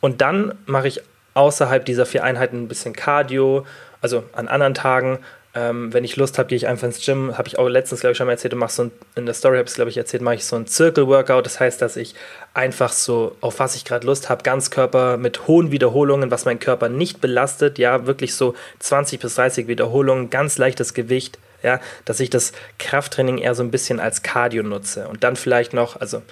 und dann mache ich außerhalb dieser vier Einheiten ein bisschen Cardio, also an anderen Tagen ähm, wenn ich Lust habe, gehe ich einfach ins Gym. Habe ich auch letztens, glaube ich, schon mal erzählt und mache so ein, in der Story habe ich es, glaube ich, erzählt, mache ich so ein Circle-Workout. Das heißt, dass ich einfach so, auf was ich gerade Lust habe, Ganzkörper mit hohen Wiederholungen, was mein Körper nicht belastet. Ja, wirklich so 20 bis 30 Wiederholungen, ganz leichtes Gewicht. Ja, dass ich das Krafttraining eher so ein bisschen als Cardio nutze. Und dann vielleicht noch, also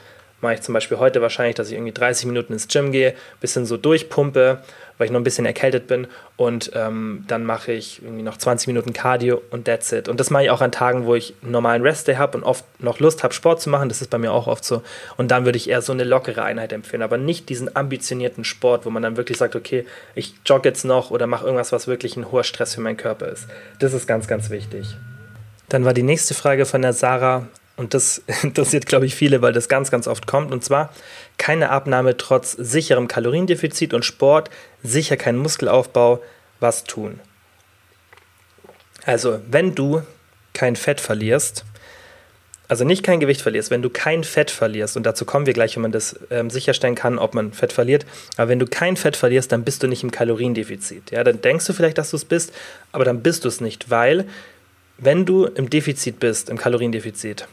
mache ich zum Beispiel heute wahrscheinlich, dass ich irgendwie 30 Minuten ins Gym gehe, bisschen so durchpumpe weil ich noch ein bisschen erkältet bin. Und ähm, dann mache ich irgendwie noch 20 Minuten Cardio und that's it. Und das mache ich auch an Tagen, wo ich einen normalen Restday habe und oft noch Lust habe, Sport zu machen. Das ist bei mir auch oft so. Und dann würde ich eher so eine lockere Einheit empfehlen, aber nicht diesen ambitionierten Sport, wo man dann wirklich sagt, okay, ich jogge jetzt noch oder mache irgendwas, was wirklich ein hoher Stress für meinen Körper ist. Das ist ganz, ganz wichtig. Dann war die nächste Frage von der Sarah, und das interessiert, glaube ich, viele, weil das ganz, ganz oft kommt. Und zwar keine Abnahme trotz sicherem Kaloriendefizit und Sport, sicher kein Muskelaufbau. Was tun? Also, wenn du kein Fett verlierst, also nicht kein Gewicht verlierst, wenn du kein Fett verlierst, und dazu kommen wir gleich, wenn man das ähm, sicherstellen kann, ob man Fett verliert, aber wenn du kein Fett verlierst, dann bist du nicht im Kaloriendefizit. Ja, dann denkst du vielleicht, dass du es bist, aber dann bist du es nicht, weil wenn du im Defizit bist, im Kaloriendefizit,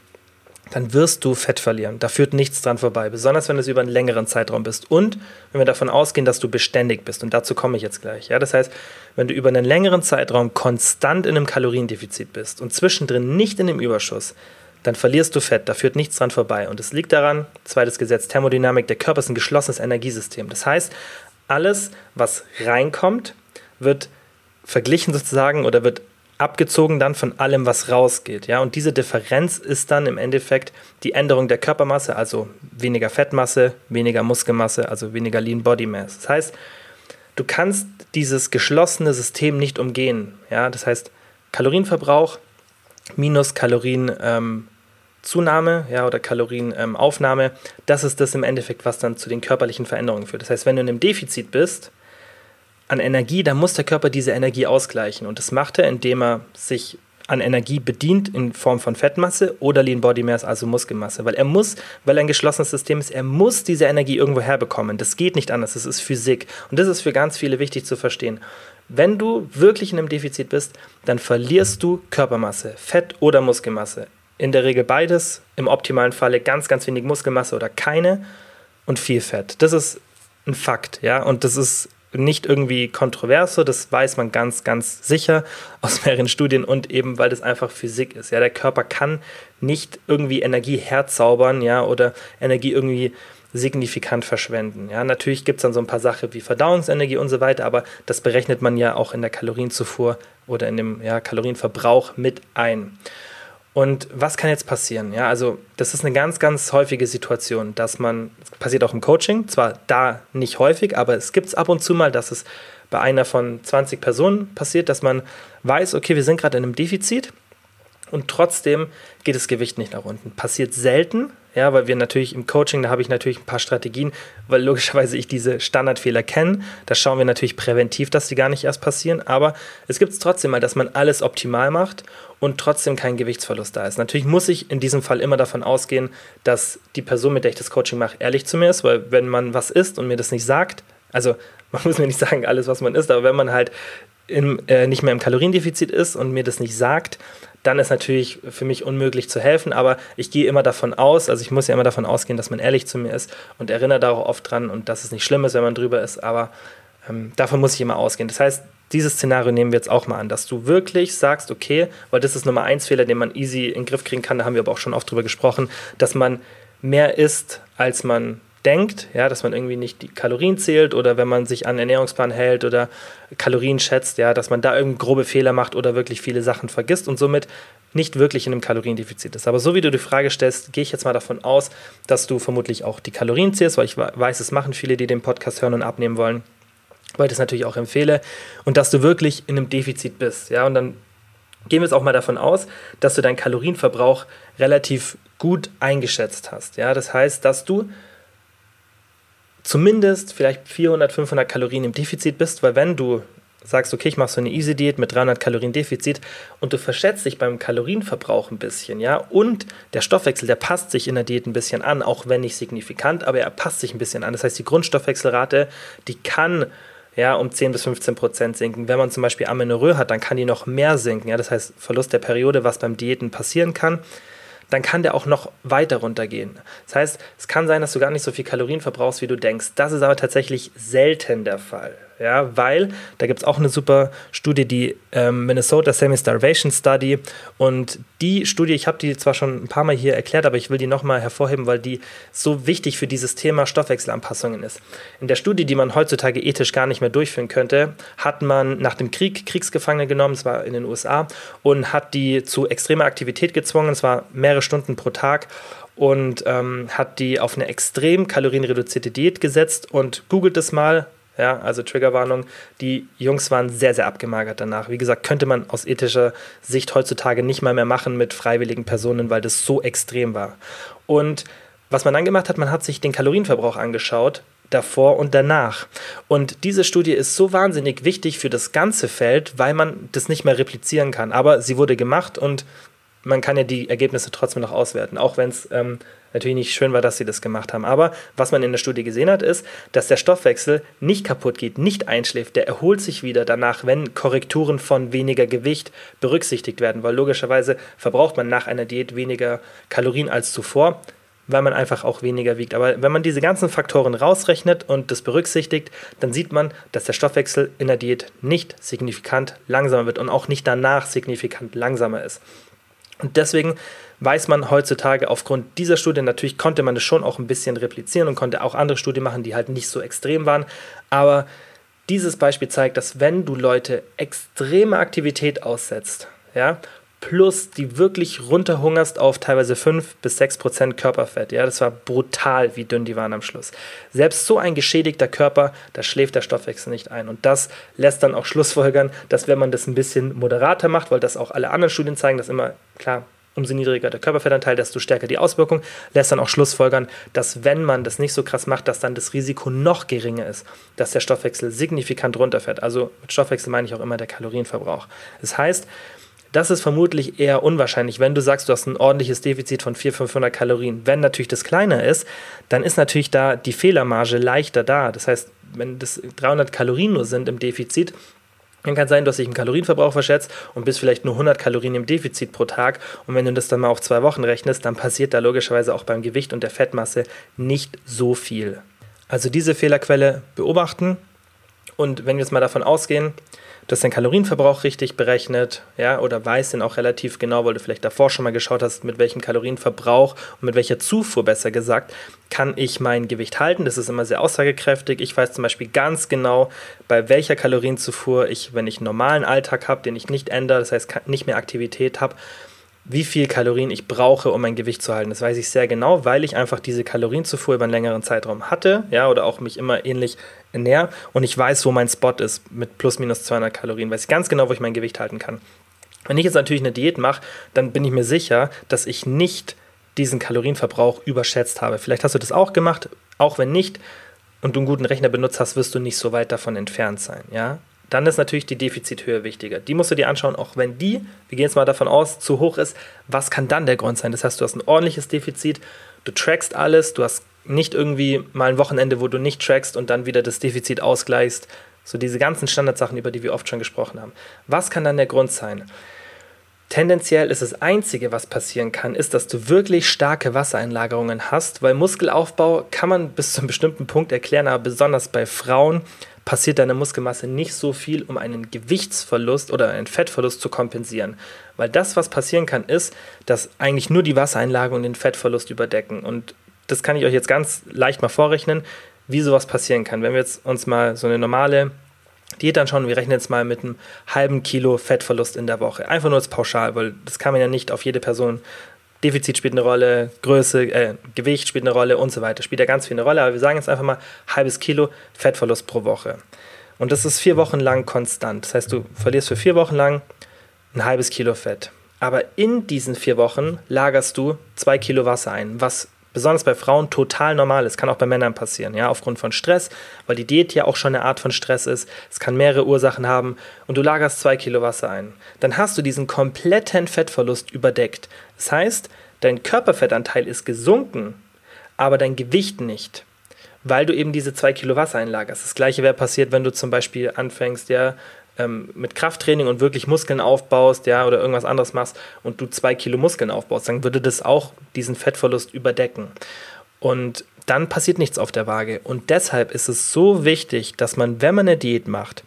dann wirst du Fett verlieren. Da führt nichts dran vorbei, besonders wenn du es über einen längeren Zeitraum bist. Und wenn wir davon ausgehen, dass du beständig bist, und dazu komme ich jetzt gleich. Ja, das heißt, wenn du über einen längeren Zeitraum konstant in einem Kaloriendefizit bist und zwischendrin nicht in dem Überschuss, dann verlierst du Fett, da führt nichts dran vorbei. Und es liegt daran, zweites Gesetz Thermodynamik, der Körper ist ein geschlossenes Energiesystem. Das heißt, alles, was reinkommt, wird verglichen sozusagen oder wird abgezogen dann von allem, was rausgeht. Ja? Und diese Differenz ist dann im Endeffekt die Änderung der Körpermasse, also weniger Fettmasse, weniger Muskelmasse, also weniger Lean Body Mass. Das heißt, du kannst dieses geschlossene System nicht umgehen. Ja? Das heißt, Kalorienverbrauch minus Kalorienzunahme ähm, ja, oder Kalorienaufnahme, ähm, das ist das im Endeffekt, was dann zu den körperlichen Veränderungen führt. Das heißt, wenn du in einem Defizit bist, an Energie, dann muss der Körper diese Energie ausgleichen. Und das macht er, indem er sich an Energie bedient in Form von Fettmasse oder Lean Body Mass, also Muskelmasse. Weil er muss, weil er ein geschlossenes System ist, er muss diese Energie irgendwo herbekommen. Das geht nicht anders, das ist Physik. Und das ist für ganz viele wichtig zu verstehen. Wenn du wirklich in einem Defizit bist, dann verlierst du Körpermasse, Fett oder Muskelmasse. In der Regel beides, im optimalen Falle ganz, ganz wenig Muskelmasse oder keine und viel Fett. Das ist ein Fakt, ja, und das ist nicht irgendwie kontroverse, das weiß man ganz, ganz sicher aus mehreren Studien und eben, weil das einfach Physik ist. Ja, der Körper kann nicht irgendwie Energie herzaubern, ja, oder Energie irgendwie signifikant verschwenden. Ja, natürlich gibt es dann so ein paar Sachen wie Verdauungsenergie und so weiter, aber das berechnet man ja auch in der Kalorienzufuhr oder in dem ja, Kalorienverbrauch mit ein. Und was kann jetzt passieren? Ja, also das ist eine ganz, ganz häufige Situation, dass man, das passiert auch im Coaching, zwar da nicht häufig, aber es gibt es ab und zu mal, dass es bei einer von 20 Personen passiert, dass man weiß, okay, wir sind gerade in einem Defizit und trotzdem geht das Gewicht nicht nach unten. Passiert selten, ja, weil wir natürlich im Coaching, da habe ich natürlich ein paar Strategien, weil logischerweise ich diese Standardfehler kenne. Da schauen wir natürlich präventiv, dass die gar nicht erst passieren. Aber es gibt es trotzdem mal, dass man alles optimal macht und trotzdem kein Gewichtsverlust da ist. Natürlich muss ich in diesem Fall immer davon ausgehen, dass die Person, mit der ich das Coaching mache, ehrlich zu mir ist, weil wenn man was isst und mir das nicht sagt, also man muss mir nicht sagen, alles, was man isst, aber wenn man halt im, äh, nicht mehr im Kaloriendefizit ist und mir das nicht sagt, dann ist natürlich für mich unmöglich zu helfen. Aber ich gehe immer davon aus, also ich muss ja immer davon ausgehen, dass man ehrlich zu mir ist und erinnere da auch oft dran und dass es nicht schlimm ist, wenn man drüber ist. Aber ähm, davon muss ich immer ausgehen. Das heißt, dieses Szenario nehmen wir jetzt auch mal an, dass du wirklich sagst, okay, weil das ist Nummer eins Fehler, den man easy in den Griff kriegen kann, da haben wir aber auch schon oft drüber gesprochen, dass man mehr isst, als man denkt, ja, dass man irgendwie nicht die Kalorien zählt oder wenn man sich an Ernährungsplan hält oder Kalorien schätzt, ja, dass man da irgendwie grobe Fehler macht oder wirklich viele Sachen vergisst und somit nicht wirklich in einem Kaloriendefizit ist. Aber so wie du die Frage stellst, gehe ich jetzt mal davon aus, dass du vermutlich auch die Kalorien zählst, weil ich weiß, es machen viele, die den Podcast hören und abnehmen wollen, weil ich das natürlich auch empfehle. Und dass du wirklich in einem Defizit bist, ja, und dann gehen wir jetzt auch mal davon aus, dass du deinen Kalorienverbrauch relativ gut eingeschätzt hast, ja, das heißt, dass du zumindest vielleicht 400, 500 Kalorien im Defizit bist, weil wenn du sagst, okay, ich mache so eine Easy-Diät mit 300 Kalorien Defizit und du verschätzt dich beim Kalorienverbrauch ein bisschen, ja, und der Stoffwechsel, der passt sich in der Diät ein bisschen an, auch wenn nicht signifikant, aber er passt sich ein bisschen an. Das heißt, die Grundstoffwechselrate, die kann ja, um 10 bis 15 Prozent sinken. Wenn man zum Beispiel Amenorrhoe hat, dann kann die noch mehr sinken. Ja, das heißt, Verlust der Periode, was beim Diäten passieren kann dann kann der auch noch weiter runtergehen. Das heißt, es kann sein, dass du gar nicht so viel Kalorien verbrauchst, wie du denkst. Das ist aber tatsächlich selten der Fall ja, weil da gibt es auch eine super Studie, die ähm, Minnesota Semi-Starvation Study und die Studie, ich habe die zwar schon ein paar Mal hier erklärt, aber ich will die nochmal hervorheben, weil die so wichtig für dieses Thema Stoffwechselanpassungen ist. In der Studie, die man heutzutage ethisch gar nicht mehr durchführen könnte, hat man nach dem Krieg Kriegsgefangene genommen, es war in den USA, und hat die zu extremer Aktivität gezwungen, es war mehrere Stunden pro Tag und ähm, hat die auf eine extrem kalorienreduzierte Diät gesetzt und googelt es mal, ja, also Triggerwarnung. Die Jungs waren sehr, sehr abgemagert danach. Wie gesagt, könnte man aus ethischer Sicht heutzutage nicht mal mehr machen mit freiwilligen Personen, weil das so extrem war. Und was man dann gemacht hat, man hat sich den Kalorienverbrauch angeschaut, davor und danach. Und diese Studie ist so wahnsinnig wichtig für das ganze Feld, weil man das nicht mehr replizieren kann. Aber sie wurde gemacht und man kann ja die Ergebnisse trotzdem noch auswerten, auch wenn es ähm, natürlich nicht schön war, dass sie das gemacht haben. Aber was man in der Studie gesehen hat, ist, dass der Stoffwechsel nicht kaputt geht, nicht einschläft. Der erholt sich wieder danach, wenn Korrekturen von weniger Gewicht berücksichtigt werden, weil logischerweise verbraucht man nach einer Diät weniger Kalorien als zuvor weil man einfach auch weniger wiegt. Aber wenn man diese ganzen Faktoren rausrechnet und das berücksichtigt, dann sieht man, dass der Stoffwechsel in der Diät nicht signifikant langsamer wird und auch nicht danach signifikant langsamer ist. Und deswegen weiß man heutzutage aufgrund dieser Studie, natürlich konnte man das schon auch ein bisschen replizieren und konnte auch andere Studien machen, die halt nicht so extrem waren, aber dieses Beispiel zeigt, dass wenn du Leute extreme Aktivität aussetzt, ja, plus die wirklich runterhungerst auf teilweise 5 bis 6 Prozent Körperfett. Ja, das war brutal, wie dünn die waren am Schluss. Selbst so ein geschädigter Körper, da schläft der Stoffwechsel nicht ein. Und das lässt dann auch Schlussfolgern, dass wenn man das ein bisschen moderater macht, weil das auch alle anderen Studien zeigen, dass immer, klar, umso niedriger der Körperfettanteil, desto stärker die Auswirkung, lässt dann auch Schlussfolgern, dass wenn man das nicht so krass macht, dass dann das Risiko noch geringer ist, dass der Stoffwechsel signifikant runterfährt. Also mit Stoffwechsel meine ich auch immer der Kalorienverbrauch. Das heißt, das ist vermutlich eher unwahrscheinlich, wenn du sagst, du hast ein ordentliches Defizit von 400, 500 Kalorien. Wenn natürlich das kleiner ist, dann ist natürlich da die Fehlermarge leichter da. Das heißt, wenn das 300 Kalorien nur sind im Defizit, dann kann sein, dass sich im Kalorienverbrauch verschätzt und bist vielleicht nur 100 Kalorien im Defizit pro Tag. Und wenn du das dann mal auf zwei Wochen rechnest, dann passiert da logischerweise auch beim Gewicht und der Fettmasse nicht so viel. Also diese Fehlerquelle beobachten Und wenn wir jetzt mal davon ausgehen, du hast deinen Kalorienverbrauch richtig berechnet, ja, oder weißt den auch relativ genau, weil du vielleicht davor schon mal geschaut hast, mit welchem Kalorienverbrauch und mit welcher Zufuhr besser gesagt, kann ich mein Gewicht halten. Das ist immer sehr aussagekräftig. Ich weiß zum Beispiel ganz genau, bei welcher Kalorienzufuhr ich, wenn ich einen normalen Alltag habe, den ich nicht ändere, das heißt nicht mehr Aktivität habe, wie viel Kalorien ich brauche, um mein Gewicht zu halten. Das weiß ich sehr genau, weil ich einfach diese Kalorienzufuhr über einen längeren Zeitraum hatte, ja, oder auch mich immer ähnlich ernähre und ich weiß, wo mein Spot ist mit plus minus 200 Kalorien, weiß ich ganz genau, wo ich mein Gewicht halten kann. Wenn ich jetzt natürlich eine Diät mache, dann bin ich mir sicher, dass ich nicht diesen Kalorienverbrauch überschätzt habe. Vielleicht hast du das auch gemacht, auch wenn nicht und du einen guten Rechner benutzt hast, wirst du nicht so weit davon entfernt sein, ja? Dann ist natürlich die Defizithöhe wichtiger. Die musst du dir anschauen, auch wenn die, wir gehen jetzt mal davon aus, zu hoch ist, was kann dann der Grund sein? Das heißt, du hast ein ordentliches Defizit, du trackst alles, du hast nicht irgendwie mal ein Wochenende, wo du nicht trackst und dann wieder das Defizit ausgleichst. So diese ganzen Standardsachen, über die wir oft schon gesprochen haben. Was kann dann der Grund sein? Tendenziell ist das Einzige, was passieren kann, ist, dass du wirklich starke Wassereinlagerungen hast, weil Muskelaufbau kann man bis zu einem bestimmten Punkt erklären, aber besonders bei Frauen passiert deine Muskelmasse nicht so viel, um einen Gewichtsverlust oder einen Fettverlust zu kompensieren. Weil das, was passieren kann, ist, dass eigentlich nur die Wassereinlagerungen den Fettverlust überdecken. Und das kann ich euch jetzt ganz leicht mal vorrechnen, wie sowas passieren kann. Wenn wir jetzt uns mal so eine normale Diät anschauen, wir rechnen jetzt mal mit einem halben Kilo Fettverlust in der Woche. Einfach nur als pauschal, weil das kann man ja nicht auf jede Person Defizit spielt eine Rolle, Größe, äh, Gewicht spielt eine Rolle und so weiter. Spielt ja ganz viel eine Rolle, aber wir sagen jetzt einfach mal halbes Kilo Fettverlust pro Woche. Und das ist vier Wochen lang konstant. Das heißt, du verlierst für vier Wochen lang ein halbes Kilo Fett. Aber in diesen vier Wochen lagerst du zwei Kilo Wasser ein, was besonders bei Frauen total normal ist. Kann auch bei Männern passieren, ja, aufgrund von Stress, weil die Diät ja auch schon eine Art von Stress ist. Es kann mehrere Ursachen haben und du lagerst zwei Kilo Wasser ein. Dann hast du diesen kompletten Fettverlust überdeckt. Das heißt, dein Körperfettanteil ist gesunken, aber dein Gewicht nicht weil du eben diese zwei Kilo Wasser einlagerst. Das gleiche wäre passiert, wenn du zum Beispiel anfängst, ja, ähm, mit Krafttraining und wirklich Muskeln aufbaust, ja, oder irgendwas anderes machst und du zwei Kilo Muskeln aufbaust, dann würde das auch diesen Fettverlust überdecken. Und dann passiert nichts auf der Waage. Und deshalb ist es so wichtig, dass man, wenn man eine Diät macht,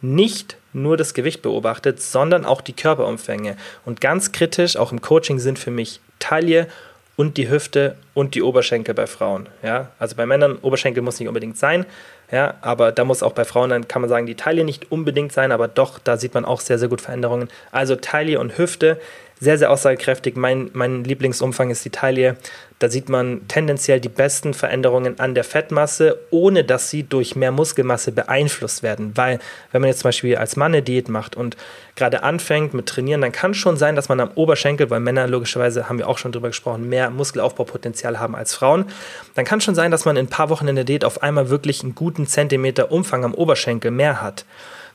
nicht nur das Gewicht beobachtet, sondern auch die Körperumfänge. Und ganz kritisch, auch im Coaching sind für mich Taille und die Hüfte und die Oberschenkel bei Frauen. Ja? Also bei Männern, Oberschenkel muss nicht unbedingt sein, ja, aber da muss auch bei Frauen, dann kann man sagen, die Taille nicht unbedingt sein, aber doch, da sieht man auch sehr, sehr gut Veränderungen. Also Taille und Hüfte, sehr, sehr aussagekräftig. Mein, mein Lieblingsumfang ist die Taille. Da sieht man tendenziell die besten Veränderungen an der Fettmasse, ohne dass sie durch mehr Muskelmasse beeinflusst werden. Weil, wenn man jetzt zum Beispiel als Mann eine Diät macht und gerade anfängt mit Trainieren, dann kann schon sein, dass man am Oberschenkel, weil Männer logischerweise, haben wir auch schon drüber gesprochen, mehr Muskelaufbaupotenzial haben als Frauen, dann kann schon sein, dass man in ein paar Wochen in der Diät auf einmal wirklich einen guten Zentimeter Umfang am Oberschenkel mehr hat.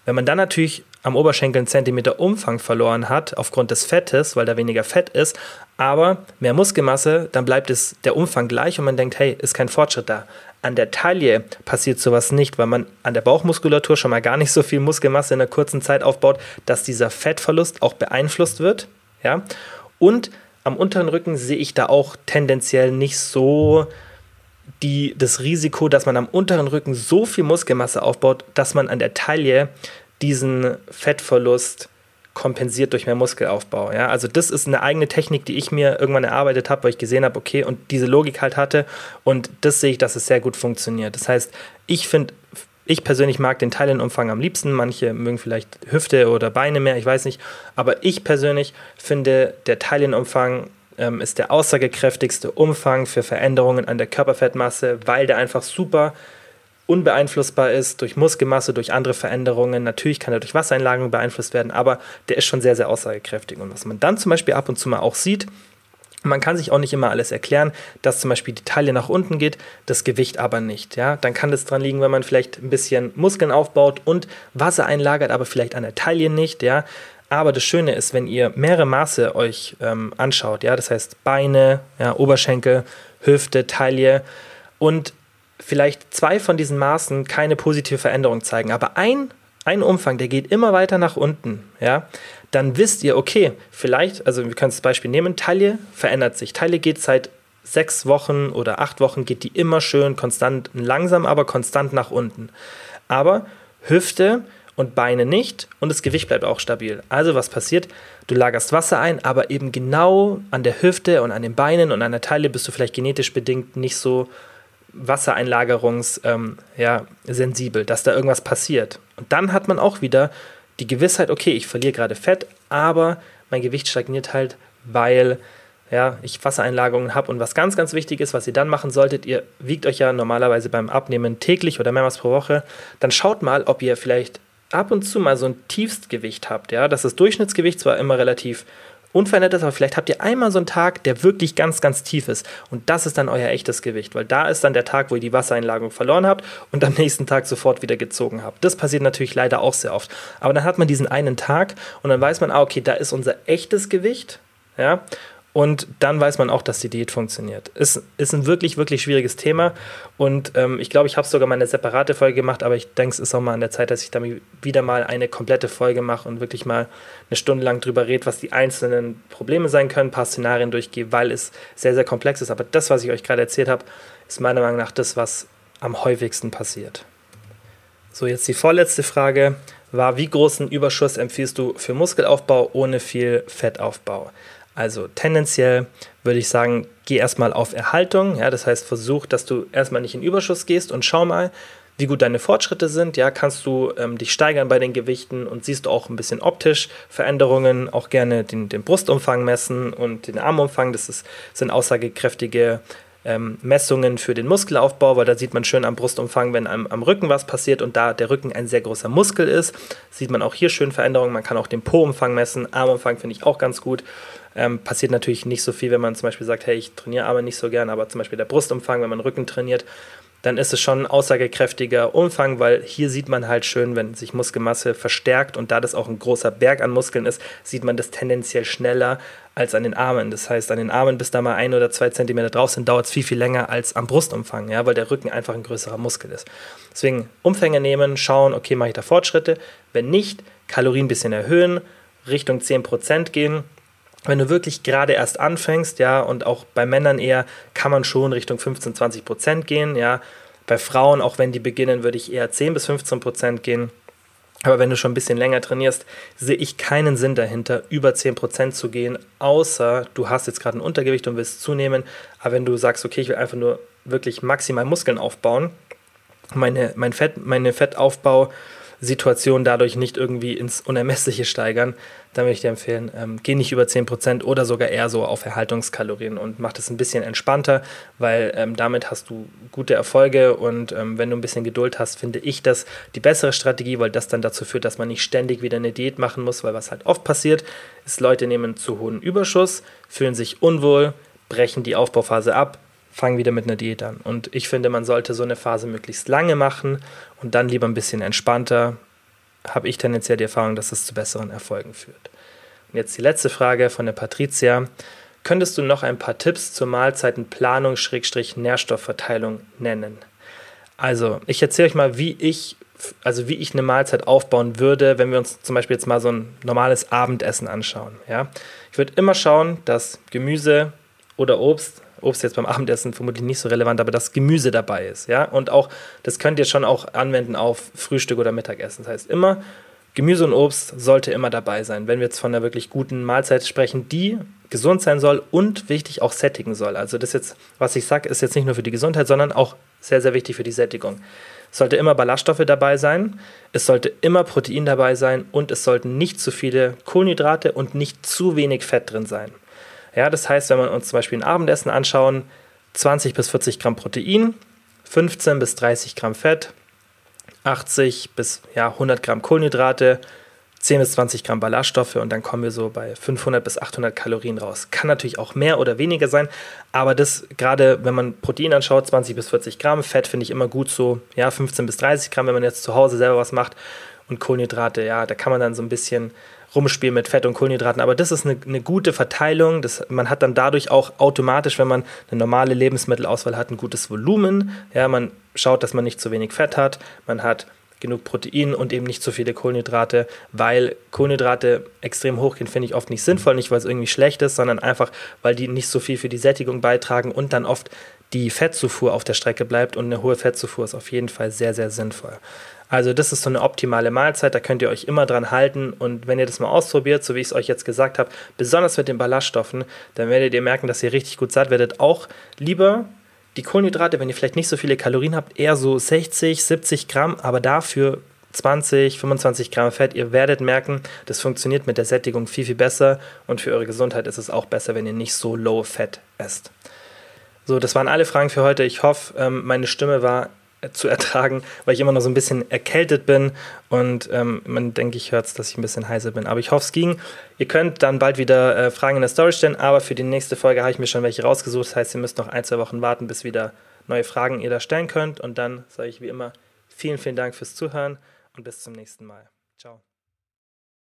Wenn man dann natürlich am Oberschenkel einen Zentimeter Umfang verloren hat, aufgrund des Fettes, weil da weniger Fett ist, aber mehr Muskelmasse, dann bleibt es der Umfang gleich und man denkt, hey, ist kein Fortschritt da. An der Taille passiert sowas nicht, weil man an der Bauchmuskulatur schon mal gar nicht so viel Muskelmasse in einer kurzen Zeit aufbaut, dass dieser Fettverlust auch beeinflusst wird. Ja? Und am unteren Rücken sehe ich da auch tendenziell nicht so die, das Risiko, dass man am unteren Rücken so viel Muskelmasse aufbaut, dass man an der Taille diesen Fettverlust kompensiert durch mehr Muskelaufbau. Ja? Also das ist eine eigene Technik, die ich mir irgendwann erarbeitet habe, weil ich gesehen habe, okay, und diese Logik halt hatte. Und das sehe ich, dass es sehr gut funktioniert. Das heißt, ich finde, ich persönlich mag den Teilenumfang am liebsten. Manche mögen vielleicht Hüfte oder Beine mehr, ich weiß nicht. Aber ich persönlich finde, der Teilenumfang ähm, ist der aussagekräftigste Umfang für Veränderungen an der Körperfettmasse, weil der einfach super unbeeinflussbar ist durch Muskelmasse, durch andere Veränderungen. Natürlich kann er durch Wassereinlagerung beeinflusst werden, aber der ist schon sehr, sehr aussagekräftig. Und was man dann zum Beispiel ab und zu mal auch sieht, man kann sich auch nicht immer alles erklären, dass zum Beispiel die Taille nach unten geht, das Gewicht aber nicht. Ja? Dann kann das dran liegen, wenn man vielleicht ein bisschen Muskeln aufbaut und Wasser einlagert, aber vielleicht an der Taille nicht. Ja? Aber das Schöne ist, wenn ihr mehrere Maße euch ähm, anschaut, ja, das heißt Beine, ja, Oberschenkel, Hüfte, Taille und vielleicht zwei von diesen Maßen keine positive Veränderung zeigen, aber ein, ein Umfang, der geht immer weiter nach unten, ja, dann wisst ihr, okay, vielleicht, also wir können das Beispiel nehmen, Taille verändert sich. Taille geht seit sechs Wochen oder acht Wochen, geht die immer schön konstant, langsam, aber konstant nach unten. Aber Hüfte und Beine nicht und das Gewicht bleibt auch stabil. Also was passiert? Du lagerst Wasser ein, aber eben genau an der Hüfte und an den Beinen und an der Taille bist du vielleicht genetisch bedingt nicht so Wassereinlagerungs ähm, ja, dass da irgendwas passiert. Und dann hat man auch wieder die Gewissheit, okay, ich verliere gerade Fett, aber mein Gewicht stagniert halt, weil ja, ich Wassereinlagerungen habe. Und was ganz, ganz wichtig ist, was ihr dann machen solltet, ihr wiegt euch ja normalerweise beim Abnehmen täglich oder mehrmals pro Woche, dann schaut mal, ob ihr vielleicht ab und zu mal so ein Tiefstgewicht habt, ja, dass das Durchschnittsgewicht zwar immer relativ unverändert ist, aber vielleicht habt ihr einmal so einen Tag, der wirklich ganz, ganz tief ist. Und das ist dann euer echtes Gewicht, weil da ist dann der Tag, wo ihr die Wassereinlagerung verloren habt und am nächsten Tag sofort wieder gezogen habt. Das passiert natürlich leider auch sehr oft. Aber dann hat man diesen einen Tag und dann weiß man, ah, okay, da ist unser echtes Gewicht, ja, und dann weiß man auch, dass die Diät funktioniert. Es ist ein wirklich, wirklich schwieriges Thema. Und ähm, ich glaube, ich habe sogar mal eine separate Folge gemacht, aber ich denke, es ist auch mal an der Zeit, dass ich damit wieder mal eine komplette Folge mache und wirklich mal eine Stunde lang drüber rede, was die einzelnen Probleme sein können, ein paar Szenarien durchgehe, weil es sehr, sehr komplex ist. Aber das, was ich euch gerade erzählt habe, ist meiner Meinung nach das, was am häufigsten passiert. So, jetzt die vorletzte Frage war, wie großen Überschuss empfiehlst du für Muskelaufbau ohne viel Fettaufbau? Also tendenziell würde ich sagen, geh erstmal auf Erhaltung. Ja, das heißt, versuch, dass du erstmal nicht in Überschuss gehst und schau mal, wie gut deine Fortschritte sind. Ja, kannst du ähm, dich steigern bei den Gewichten und siehst auch ein bisschen optisch Veränderungen, auch gerne den, den Brustumfang messen und den Armumfang. Das ist, sind aussagekräftige ähm, Messungen für den Muskelaufbau, weil da sieht man schön am Brustumfang, wenn am, am, Rücken was passiert und da der Rücken ein sehr großer Muskel ist, sieht man auch hier schön Veränderungen. Man kann auch den Po-Umfang messen, Armumfang finde ich auch ganz gut. Ähm, passiert natürlich nicht so viel, wenn man zum Beispiel sagt, hey, ich trainiere Arme nicht so gern, aber zum Beispiel der Brustumfang, wenn man Rücken trainiert, dann ist es schon ein aussagekräftiger Umfang, weil hier sieht man halt schön, wenn sich Muskelmasse verstärkt und da das auch ein großer Berg an Muskeln ist, sieht man das tendenziell schneller als an den Armen. Das heißt, an den Armen, bis da mal ein oder zwei Zentimeter drauf sind, dauert es viel, viel länger als am Brustumfang, ja, weil der Rücken einfach ein größerer Muskel ist. Deswegen Umfänge nehmen, schauen, okay, mache ich da Fortschritte? Wenn nicht, Kalorien ein bisschen erhöhen, Richtung 10% gehen wenn du wirklich gerade erst anfängst, ja, und auch bei Männern eher kann man schon Richtung 15, 20 Prozent gehen, ja. Bei Frauen, auch wenn die beginnen, würde ich eher 10 bis 15 Prozent gehen. Aber wenn du schon ein bisschen länger trainierst, sehe ich keinen Sinn dahinter, über 10 Prozent zu gehen, außer du hast jetzt gerade ein Untergewicht und willst zunehmen. Aber wenn du sagst, okay, ich will einfach nur wirklich maximal Muskeln aufbauen, meine, mein Fett, meine Fettaufbau Situation dadurch nicht irgendwie ins Unermessliche steigern, dann würde ich dir empfehlen, ähm, geh nicht über 10% oder sogar eher so auf Erhaltungskalorien und mach das ein bisschen entspannter, weil ähm, damit hast du gute Erfolge und ähm, wenn du ein bisschen Geduld hast, finde ich das die bessere Strategie, weil das dann dazu führt, dass man nicht ständig wieder eine Diät machen muss, weil was halt oft passiert, ist, Leute nehmen zu hohen Überschuss, fühlen sich unwohl, brechen die Aufbauphase ab, fangen wieder mit einer Diät an. Und ich finde, man sollte so eine Phase möglichst lange machen und dann lieber ein bisschen entspannter. Habe ich tendenziell die Erfahrung, dass es zu besseren Erfolgen führt. Und jetzt die letzte Frage von der Patricia. Könntest du noch ein paar Tipps zur Mahlzeitenplanung, Nährstoffverteilung nennen? Also, ich erzähle euch mal, wie ich, also wie ich eine Mahlzeit aufbauen würde, wenn wir uns zum Beispiel jetzt mal so ein normales Abendessen anschauen. Ja? Ich würde immer schauen, dass Gemüse oder Obst Obst jetzt beim Abendessen vermutlich nicht so relevant, aber das Gemüse dabei ist, ja. Und auch, das könnt ihr schon auch anwenden auf Frühstück oder Mittagessen. Das heißt, immer Gemüse und Obst sollte immer dabei sein, wenn wir jetzt von einer wirklich guten Mahlzeit sprechen, die gesund sein soll und wichtig auch sättigen soll. Also das jetzt, was ich sage, ist jetzt nicht nur für die Gesundheit, sondern auch sehr, sehr wichtig für die Sättigung. Es sollte immer Ballaststoffe dabei sein, es sollte immer Protein dabei sein und es sollten nicht zu viele Kohlenhydrate und nicht zu wenig Fett drin sein. Ja, das heißt, wenn wir uns zum Beispiel ein Abendessen anschauen, 20 bis 40 Gramm Protein, 15 bis 30 Gramm Fett, 80 bis ja, 100 Gramm Kohlenhydrate, 10 bis 20 Gramm Ballaststoffe und dann kommen wir so bei 500 bis 800 Kalorien raus. Kann natürlich auch mehr oder weniger sein, aber das gerade, wenn man Protein anschaut, 20 bis 40 Gramm, Fett finde ich immer gut so, ja, 15 bis 30 Gramm, wenn man jetzt zu Hause selber was macht und Kohlenhydrate, ja, da kann man dann so ein bisschen rumspielen mit Fett und Kohlenhydraten. Aber das ist eine, eine gute Verteilung. Das, man hat dann dadurch auch automatisch, wenn man eine normale Lebensmittelauswahl hat, ein gutes Volumen. Ja, man schaut, dass man nicht zu wenig Fett hat. Man hat genug Protein und eben nicht zu viele Kohlenhydrate, weil Kohlenhydrate extrem hoch gehen, finde ich oft nicht sinnvoll, nicht weil es irgendwie schlecht ist, sondern einfach, weil die nicht so viel für die Sättigung beitragen und dann oft die Fettzufuhr auf der Strecke bleibt und eine hohe Fettzufuhr ist auf jeden Fall sehr, sehr sinnvoll. Also das ist so eine optimale Mahlzeit, da könnt ihr euch immer dran halten und wenn ihr das mal ausprobiert, so wie ich es euch jetzt gesagt habe, besonders mit den Ballaststoffen, dann werdet ihr merken, dass ihr richtig gut satt werdet. Auch lieber die Kohlenhydrate, wenn ihr vielleicht nicht so viele Kalorien habt, eher so 60, 70 Gramm, aber dafür 20, 25 Gramm Fett. Ihr werdet merken, das funktioniert mit der Sättigung viel, viel besser und für eure Gesundheit ist es auch besser, wenn ihr nicht so low Fett esst. So, das waren alle Fragen für heute. Ich hoffe, ähm, meine Stimme war zu ertragen, weil ich immer noch so ein bisschen erkältet bin und ähm, man denke ich hört es, dass ich ein bisschen heißer bin. Aber ich hoffe, es ging. Ihr könnt dann bald wieder äh, Fragen in der Story stellen, aber für die nächste Folge habe ich mir schon welche rausgesucht. Das heißt, ihr müsst noch ein, zwei Wochen warten, bis wieder neue Fragen ihr da stellen könnt. Und dann sage ich wie immer vielen, vielen Dank fürs Zuhören und bis zum nächsten Mal.